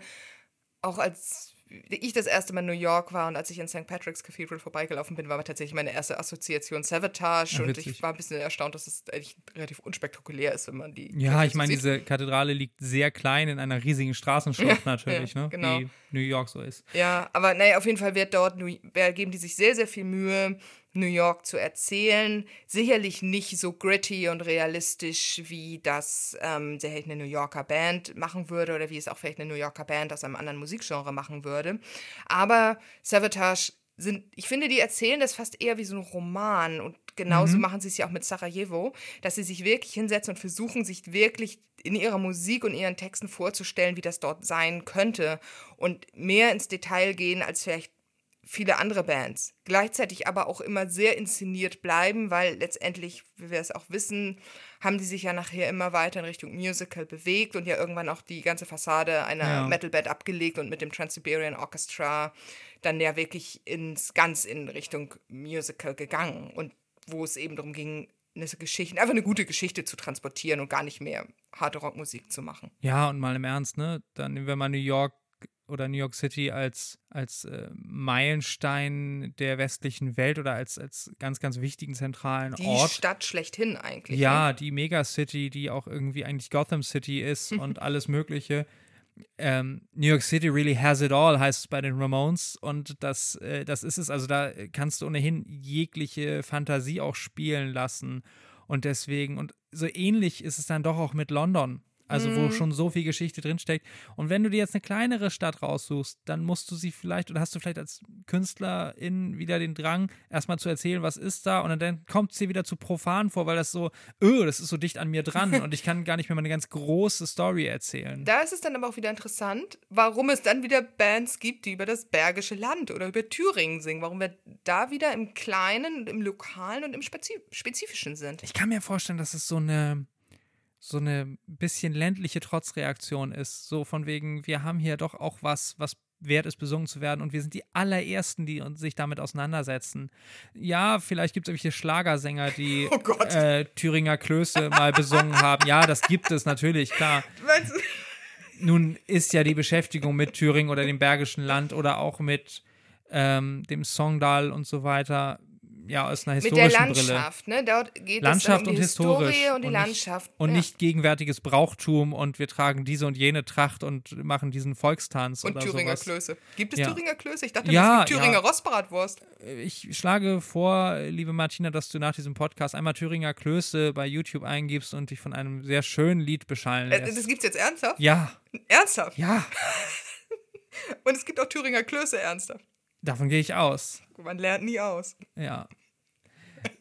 auch als ich das erste Mal in New York war und als ich in St. Patrick's Cathedral vorbeigelaufen bin, war tatsächlich meine erste Assoziation Savatage Ja, und ich war ein bisschen erstaunt, dass es eigentlich relativ unspektakulär ist, wenn man die. Ja, Kirche ich meine, diese Kathedrale liegt sehr klein in einer riesigen Straßenschlucht [laughs] natürlich, ja, ne? genau. Wie New York so ist. Ja, aber naja, auf jeden Fall wird dort, geben die sich sehr, sehr viel Mühe, New York zu erzählen. Sicherlich nicht so gritty und realistisch, wie das ähm, vielleicht eine New Yorker Band machen würde oder wie es auch vielleicht eine New Yorker Band aus einem anderen Musikgenre machen würde. Aber Savatage sind, ich finde, die erzählen das fast eher wie so ein Roman und genauso machen sie es ja auch mit Sarajevo, dass sie sich wirklich hinsetzen und versuchen, sich wirklich in ihrer Musik und ihren Texten vorzustellen, wie das dort sein könnte und mehr ins Detail gehen als vielleicht viele andere Bands. Gleichzeitig aber auch immer sehr inszeniert bleiben, weil letztendlich, wie wir es auch wissen, haben die sich ja nachher immer weiter in Richtung Musical bewegt und ja irgendwann auch die ganze Fassade einer Ja. Metalband abgelegt und mit dem Trans-Siberian Orchestra dann ja wirklich ins ganz in Richtung Musical gegangen und wo es eben darum ging, eine Geschichte, einfach eine gute Geschichte zu transportieren und gar nicht mehr harte Rockmusik zu machen. Ja, und mal im Ernst, ne? Dann nehmen wir mal New York oder New York City als, als äh, Meilenstein der westlichen Welt oder als, als ganz, ganz wichtigen zentralen Die Ort. Stadt schlechthin eigentlich. Ja, Ne? die Megacity, die auch irgendwie eigentlich Gotham City ist [laughs] und alles Mögliche. Ähm, New York City really has it all, heißt es bei den Ramones. Und das, äh, das ist es. Also da kannst du ohnehin jegliche Fantasie auch spielen lassen. Und deswegen, und so ähnlich ist es dann doch auch mit London. Also Mhm. wo schon so viel Geschichte drinsteckt. Und wenn du dir jetzt eine kleinere Stadt raussuchst, dann musst du sie vielleicht, oder hast du vielleicht als Künstlerin wieder den Drang, erstmal zu erzählen, was ist da, und dann kommt sie wieder zu profan vor, weil das so, öh, das ist so dicht an mir dran [laughs] und ich kann gar nicht mehr mal eine ganz große Story erzählen. Da ist es dann aber auch wieder interessant, warum es dann wieder Bands gibt, die über das Bergische Land oder über Thüringen singen. Warum wir da wieder im Kleinen, im Lokalen und im Spezi Spezifischen sind. Ich kann mir vorstellen, dass es so eine so eine bisschen ländliche Trotzreaktion ist. So von wegen, wir haben hier doch auch was, was wert ist, besungen zu werden und wir sind die allerersten, die uns sich damit auseinandersetzen. Ja, vielleicht gibt es irgendwelche Schlagersänger, die [laughs] Oh äh, Thüringer Klöße mal besungen haben. Ja, das gibt es natürlich, klar. [laughs] Nun ist ja die Beschäftigung mit Thüringen oder dem Bergischen Land oder auch mit ähm, dem Songdal und so weiter, ja, aus einer Mit der historischen Brille. Landschaft, ne? Dort geht Landschaft es um und die historisch Historie und die und Landschaft. Und ja. nicht gegenwärtiges Brauchtum und wir tragen diese und jene Tracht und machen diesen Volkstanz Und Thüringer sowas. Klöße. Gibt es Ja. Thüringer Klöße? Ich dachte, Ja, es gibt Thüringer ja. Rostbratwurst. Ich schlage vor, liebe Martina, dass du nach diesem Podcast einmal Thüringer Klöße bei YouTube eingibst und dich von einem sehr schönen Lied beschallen Äh, lässt. das gibt's jetzt ernsthaft? ja, Ernsthaft. ja, [laughs] Und es gibt auch Thüringer Klöße ernsthaft. Davon gehe ich aus. Man lernt nie aus. Ja.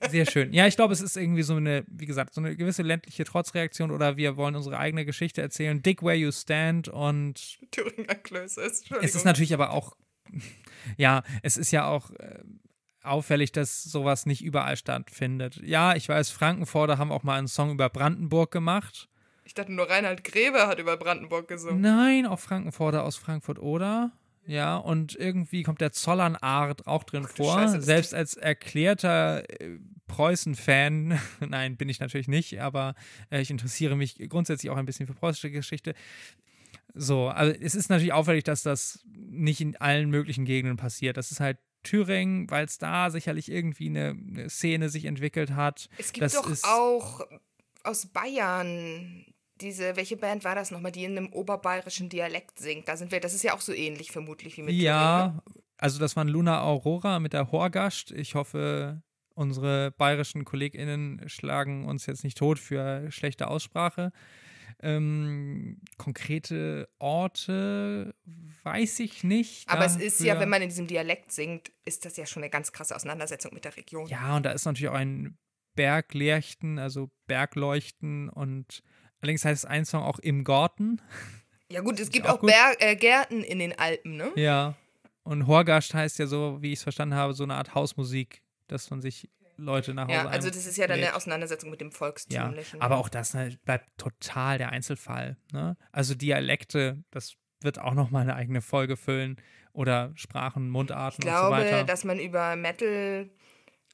Sehr schön. Ja, ich glaube, es ist irgendwie so eine, wie gesagt, so eine gewisse ländliche Trotzreaktion oder wir wollen unsere eigene Geschichte erzählen. Dig where you stand und Thüringer Klöße. Es Entschuldigung. ist natürlich aber auch, [laughs] ja, es ist ja auch äh, auffällig, dass sowas nicht überall stattfindet. Ja, ich weiß, Frankenforder haben auch mal einen Song über Brandenburg gemacht. Ich dachte nur, Reinhard Grebe hat über Brandenburg gesungen. Nein, auch Frankenforder aus Frankfurt oder? Ja, und irgendwie kommt der Zollernart auch drin du vor. Scheiße, Selbst als erklärter äh, Preußen-Fan, [laughs] nein, bin ich natürlich nicht, aber äh, ich interessiere mich grundsätzlich auch ein bisschen für preußische Geschichte. So, also es ist natürlich auffällig, dass das nicht in allen möglichen Gegenden passiert. Das ist halt Thüringen, weil es da sicherlich irgendwie eine, eine Szene sich entwickelt hat. Es gibt das doch auch aus Bayern diese, welche Band war das nochmal, die in einem oberbayerischen Dialekt singt? Da sind wir, das ist ja auch so ähnlich vermutlich wie mit Thüringen, ne? Ja, also das waren Luna Aurora mit der Horgast. Ich hoffe, unsere bayerischen KollegInnen schlagen uns jetzt nicht tot für schlechte Aussprache. Ähm, konkrete Orte weiß ich nicht. Aber es ist ja, Dafür- wenn man in diesem Dialekt singt, ist das ja schon eine ganz krasse Auseinandersetzung mit der Region. Ja, und da ist natürlich auch ein Bergleuchten, also Bergleuchten und allerdings heißt ein Song auch im Garten. Ja gut, es gibt auch auch, äh, Gärten in den Alpen, ne? Ja. Und Horgast heißt ja so, wie ich es verstanden habe, so eine Art Hausmusik, dass man sich Leute nach Hause Ja, also das ist ja dann eine Auseinandersetzung mit dem Ja, Volkstümlichen. aber auch das ne, bleibt total der Einzelfall. Ne? Also Dialekte, das wird auch noch mal eine eigene Folge füllen oder Sprachen, Mundarten Ich und so glaube, weiter. dass man über Metal,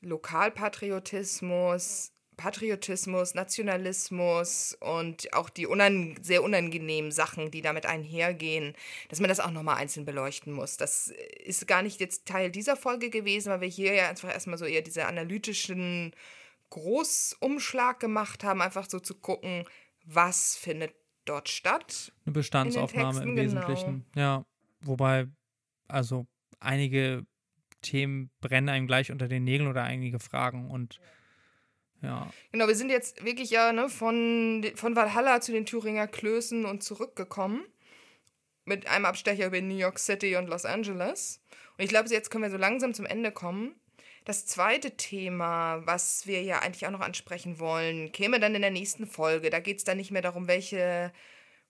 Lokalpatriotismus, Patriotismus, Nationalismus und auch die unan sehr unangenehmen Sachen, die damit einhergehen, dass man das auch nochmal einzeln beleuchten muss. Das ist gar nicht jetzt Teil dieser Folge gewesen, weil wir hier ja einfach erstmal so eher diese analytischen Großumschlag gemacht haben, einfach so zu gucken, was findet dort statt. eine Bestandsaufnahme Texten, im genau. Wesentlichen. Ja, wobei, also einige Themen brennen einem gleich unter den Nägeln oder einige Fragen und ja. Genau, wir sind jetzt wirklich ja ne, von, von Valhalla zu den Thüringer Klößen und zurückgekommen. Mit einem Abstecher über New York City und Los Angeles. Und ich glaube, jetzt können wir so langsam zum Ende kommen. Das zweite Thema, was wir ja eigentlich auch noch ansprechen wollen, käme dann in der nächsten Folge. Da geht es dann nicht mehr darum, welche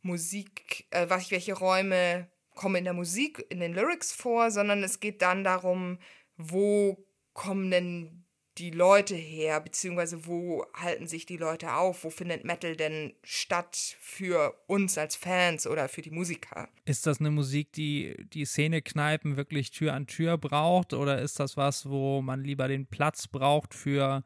Musik, äh, welche Räume kommen in der Musik, in den Lyrics vor, sondern es geht dann darum, wo kommen denn die Leute her, beziehungsweise wo halten sich die Leute auf, wo findet Metal denn statt für uns als Fans oder für die Musiker? Ist das eine Musik, die die Szenekneipen wirklich Tür an Tür braucht oder ist das was, wo man lieber den Platz braucht für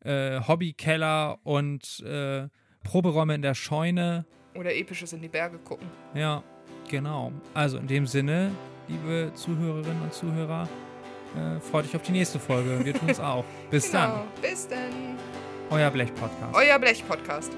äh, Hobbykeller und äh, Proberäume in der Scheune? Oder episches in die Berge gucken. Ja, genau. Also in dem Sinne, liebe Zuhörerinnen und Zuhörer, äh, freut euch auf die nächste Folge. Wir tun es [laughs] auch. Bis dann. Genau. Bis dann. Euer Blech-Podcast. Euer Blech-Podcast.